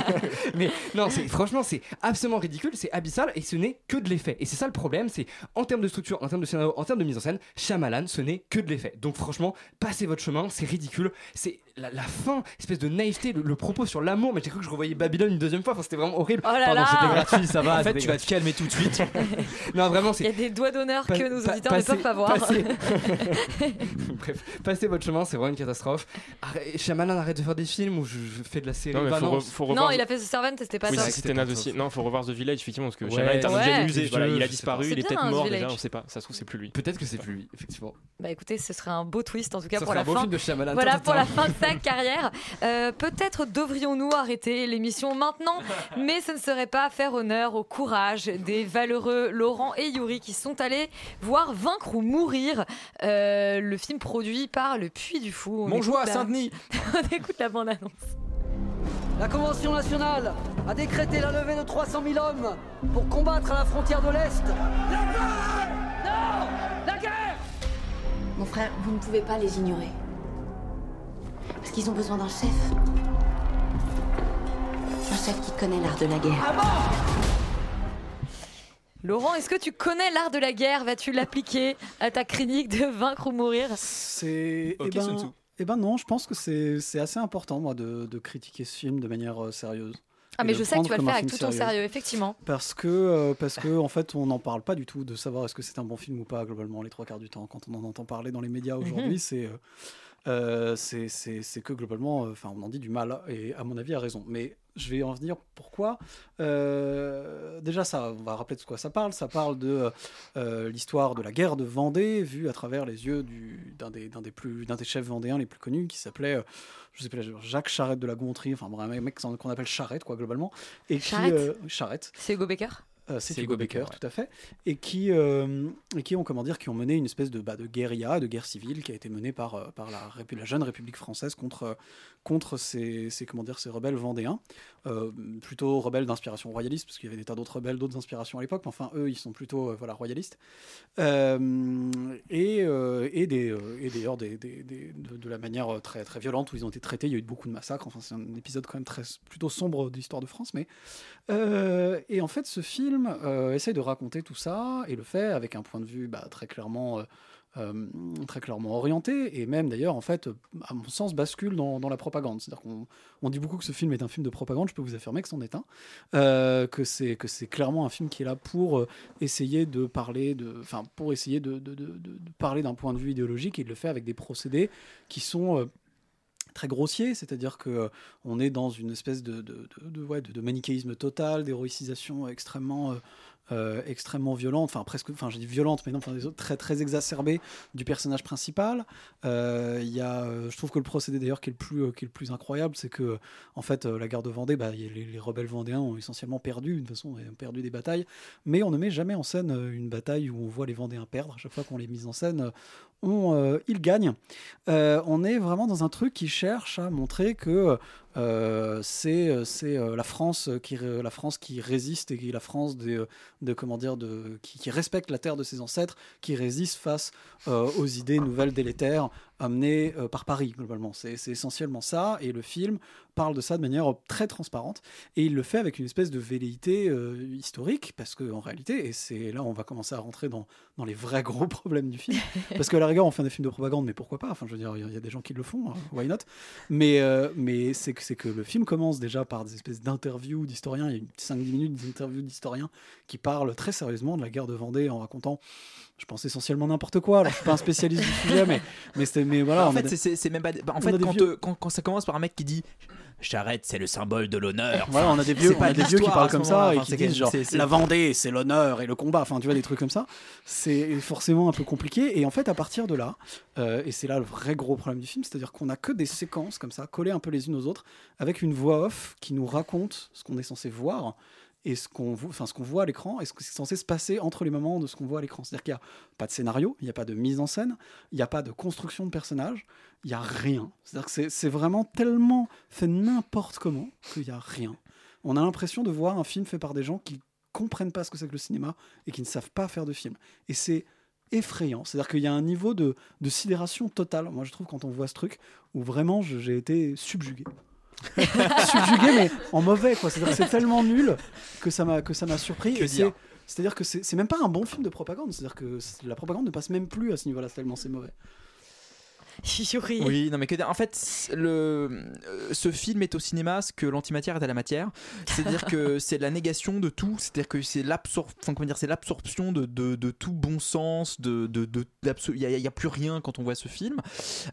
[LAUGHS] Mais non, c'est franchement, c'est absolument ridicule, c'est abyssal et ce n'est que de l'effet. Et c'est ça le problème, c'est en termes de structure, en termes de scénario, en termes de mise en scène, Shyamalan, ce n'est que de l'effet. Donc franchement, passez votre chemin, c'est ridicule, c'est la, la fin, espèce de naïveté, le, le propos sur l'amour. Mais j'ai cru que je revoyais Babylone une deuxième fois, enfin, c'était vraiment horrible. Oh là Pardon, là. c'était gratuit, ça va. En fait, tu vas te calmer tout de suite. [LAUGHS] [LAUGHS] non, vraiment, Il y c'est a des doigts d'honneur Pa- que nos pa- auditeurs ne peuvent pas voir. passez- [LAUGHS] Bref, passez votre chemin, c'est vraiment une catastrophe. Arrête, Shyamalan, arrête de faire des films où je, je fais de la série. Non, Bah faut, non, re- faut Non, revoir. il a fait The Servant, c'était pas oui, ça. c'est- c'était naze aussi. Non, faut revoir The Village, effectivement, parce que Ouais, Shyamalan est un objet ouais. de musée. Voilà, Je il a disparu, il est C'est peut-être mort The déjà, on sait pas. Ça se trouve, c'est plus lui. Peut-être que c'est plus lui, effectivement. Bah écoutez, ce serait un beau twist en tout cas pour la fin. Voilà pour la fin de sa carrière. Euh, Peut-être devrions-nous arrêter l'émission maintenant, mais ce ne serait pas faire honneur au courage des valeureux Laurent et Yuri qui sont allés voir Vaincre ou Mourir, euh, le film produit par le Puy du Fou. Écoute la- Saint-Denis. [LAUGHS] On écoute la bande-annonce. La Convention nationale a décrété la levée de 300 000 hommes pour combattre à la frontière de l'Est. La guerre Mon frère, vous ne pouvez pas les ignorer. Parce qu'ils ont besoin d'un chef. Un chef qui connaît l'art de la guerre. Laurent, est-ce que tu connais l'art de la guerre? Vas-tu l'appliquer à ta clinique de Vaincre ou Mourir? C'est. Ok, eh ben, eh ben non, je pense que c'est assez important, moi, de, de critiquer ce film de manière euh, sérieuse. Ah mais je sais que tu vas le faire avec tout ton sérieux, effectivement. Parce que, euh, parce que en fait, on n'en parle pas du tout de savoir est-ce que c'est un bon film ou pas, globalement, les trois quarts du temps. Quand on en entend parler dans les médias aujourd'hui, Mhm. c'est. euh, euh, c'est que globalement, euh, enfin, on en dit du mal, et à mon avis, à raison. Mais je vais en venir pourquoi? Euh, déjà, ça, on va rappeler de quoi ça parle. Ça parle de euh, l'histoire de la guerre de Vendée, vue à travers les yeux du- d'un des, d'un des, plus- d'un des chefs vendéens les plus connus, qui s'appelait, euh, je sais Jacques Charette de la Gontrie, enfin, un mec qu'on appelle Charette, quoi, globalement. Et Charette. C'est Hugo Becker? Euh, c'est Hugo Becker, tout à fait, et qui, euh, et qui ont comment dire, qui ont mené une espèce de, bah, de guérilla, de guerre civile, qui a été menée par, euh, par la, jeune République française contre, contre ces, comment dire, ces rebelles vendéens, euh, plutôt rebelles d'inspiration royaliste, parce qu'il y avait des tas d'autres rebelles, d'autres inspirations à l'époque, mais enfin eux, ils sont plutôt euh, voilà royalistes, Euh, et, et, des, et d'ailleurs de, la manière très très violente où ils ont été traités, il y a eu beaucoup de massacres, enfin c'est un épisode quand même très plutôt sombre de l'histoire de France, mais et en fait, ce film essaye de raconter tout ça et le fait avec un point de vue bah, très clairement. Euh, très clairement orienté et même d'ailleurs en fait euh, à mon sens bascule dans, la propagande. C'est à dire qu'on on dit beaucoup que ce film est un film de propagande. Je peux vous affirmer que c'en est un. Euh, que c'est que c'est clairement un film qui est là pour essayer de parler de enfin pour essayer de, parler d'un point de vue idéologique. Et il le fait avec des procédés qui sont très grossier, c'est-à-dire que euh, on est dans une espèce de, de, de- manichéisme total, d'héroïcisation extrêmement, euh, extrêmement violente, enfin presque, enfin je dis violente, mais non, enfin très très exacerbée du personnage principal. Euh, Il y a, euh, je trouve que le procédé d'ailleurs qui est le plus, qui est le plus incroyable, c'est que en fait la guerre de Vendée, bah, les, les rebelles vendéens ont essentiellement perdu, d'une façon, ont perdu des batailles, mais on ne met jamais en scène une bataille où on voit les Vendéens perdre. À chaque fois qu'on les mise en scène, euh, ils gagnent. Euh, on est vraiment dans un truc qui cherche à montrer que euh, c'est la France qui la France qui résiste et qui la France de comment dire de qui, respecte la terre de ses ancêtres, qui résiste face aux idées nouvelles délétères amenées euh, par Paris globalement. C'est essentiellement ça et le film parle de ça de manière très transparente et il le fait avec une espèce de velléité euh, historique parce que en réalité et c'est là on va commencer à rentrer dans, dans les vrais gros [LAUGHS] problèmes du film parce que à la rigueur on fait des films de propagande mais pourquoi pas? Enfin je veux dire il y a- des gens qui le font hein, why not? Mais euh, mais c'est que que le film commence déjà par des espèces d'interviews d'historiens. Il y a 5-10 minutes d'interviews d'historiens qui parlent très sérieusement de la guerre de Vendée en racontant je pense essentiellement n'importe quoi alors je suis pas un spécialiste du sujet mais mais mais voilà en fait, des- c'est- même pas. bah, en fait, quand, vieux- quand, quand ça commence par un mec qui dit Charrette, c'est le symbole de l'honneur. Voilà, on a des vieux, on a de des vieux qui parlent comme ça et Enfin, qui disent genre la Vendée, c'est l'honneur et le combat. Enfin, tu vois des trucs comme ça. C'est forcément un peu compliqué. Et en fait, à partir de là, euh, et c'est là le vrai gros problème du film, c'est-à-dire qu'on a que des séquences comme ça, collées un peu les unes aux autres, avec une voix off qui nous raconte ce qu'on est censé voir et ce qu'on vo- enfin, voit à l'écran et ce qui est censé se passer entre les moments de ce qu'on voit à l'écran. C'est-à-dire qu'il n'y a pas de scénario, il n'y a pas de mise en scène, il n'y a pas de construction de personnages, il n'y a rien. C'est-à-dire que c'est- vraiment tellement fait n'importe comment qu'il n'y a rien. On a l'impression de voir un film fait par des gens qui comprennent pas ce que c'est que le cinéma et qui ne savent pas faire de film. Et c'est effrayant. C'est-à-dire qu'il y a un niveau de, de sidération totale, moi je trouve, quand on voit ce truc, où vraiment j'ai été subjugué. [LAUGHS] subjugué, mais en mauvais, quoi. C'est-à-dire que c'est tellement nul que ça m'a que ça m'a surpris. Que et dire c'est- C'est-à-dire que c'est c'est même pas un bon film de propagande. C'est-à-dire que c'est- la propagande ne passe même plus à ce niveau-là, tellement c'est mauvais. [LAUGHS] Oui, non mais que. En fait, le, euh, ce film est au cinéma ce que l'antimatière est à la matière. C'est-à-dire que [LAUGHS] c'est la négation de tout. C'est-à-dire que c'est l'absor- enfin, comment dire, c'est l'absorption de, de, de tout bon sens. De, de, il n'y a, il y a plus rien quand on voit ce film.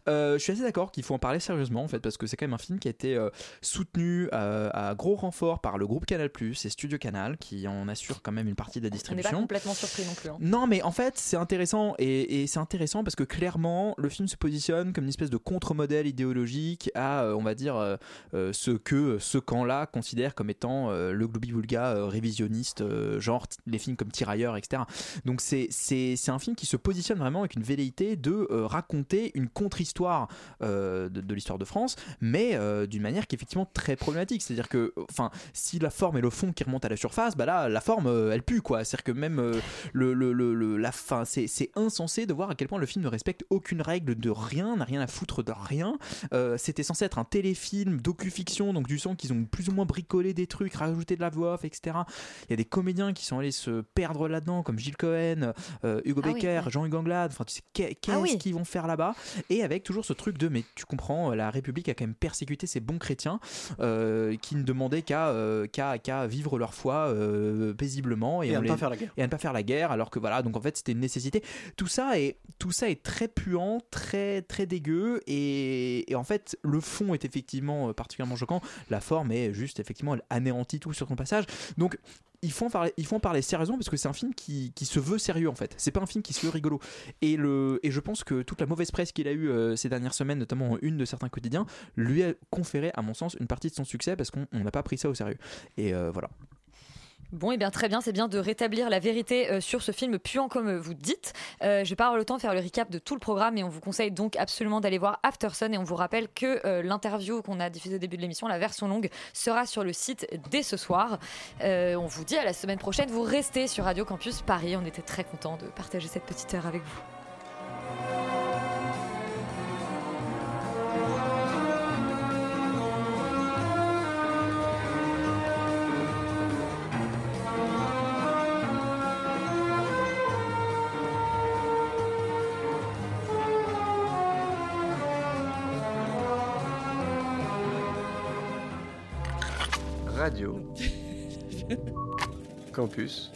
Euh, je suis assez d'accord qu'il faut en parler sérieusement en fait parce que c'est quand même un film qui a été euh, soutenu à gros renfort par le groupe Canal+ et Studio Canal qui en assure quand même une partie de la On n'est distribution. pas complètement surpris non plus. hein. Non, mais en fait, c'est intéressant et, et c'est intéressant parce que clairement, le film se positionne comme une espèce de contre-modèle idéologique à, euh, on va dire, euh, euh, ce que ce camp-là considère comme étant le globi-boulga euh, révisionniste, genre les films comme Tirailleurs, etc. Donc c'est c'est c'est un film qui se positionne vraiment avec une velléité de raconter une contre-histoire de, l'histoire de France, mais d'une manière qui est effectivement très problématique. C'est-à-dire que, enfin, si la forme et le fond qui remontent à la surface, bah là, la forme, elle pue, quoi. C'est-à-dire que même le, le- le- la fin, c'est c'est insensé de voir à quel point le film ne respecte aucune règle de rien, n'a rien à foutre de rien. Euh, C'était censé être un téléfilm, docu-fiction, donc du sens qu'ils ont plus ou moins bricolé des trucs, rajouté de la voix off, etc. Il y a des comédiens qui sont allés se perdre là-dedans, comme Gilles Cohen, euh, Hugo Ah oui, Becker, ouais. Jean-Hugues Anglade. Enfin, tu sais, qu'est-ce Ah oui. qu'ils vont faire là-bas? Et avec toujours ce truc de, mais tu comprends, la République a quand même persécuté ces bons chrétiens euh, qui ne demandaient qu'à euh, qu'à qu'à vivre leur foi euh, paisiblement Et à ne les- pas faire la guerre. et à ne pas faire la guerre alors que voilà donc en fait c'était une nécessité tout ça est tout ça est très puant très très dégueu et, en fait le fond est effectivement euh, particulièrement choquant la forme est juste effectivement elle anéantit tout sur son passage donc il faut parler, parler sérieusement parce que c'est un film qui, qui se veut sérieux en fait. C'est pas un film qui se veut rigolo. Et, le, et je pense que toute la mauvaise presse qu'il a eue euh, ces dernières semaines, notamment une de certains quotidiens, lui a conféré, à mon sens, une partie de son succès parce qu'on on n'a pas pris ça au sérieux. Et euh, voilà. Bon, et bien très bien, c'est bien de rétablir la vérité euh, sur ce film puant comme vous dites. Euh, je vais pas avoir le temps de faire le recap de tout le programme et on vous conseille donc absolument d'aller voir Aftersun et on vous rappelle que euh, l'interview qu'on a diffusée au début de l'émission, la version longue, sera sur le site dès ce soir. Euh, on vous dit à la semaine prochaine, vous restez sur Radio Campus Paris. On était très contents de partager cette petite heure avec vous. Campus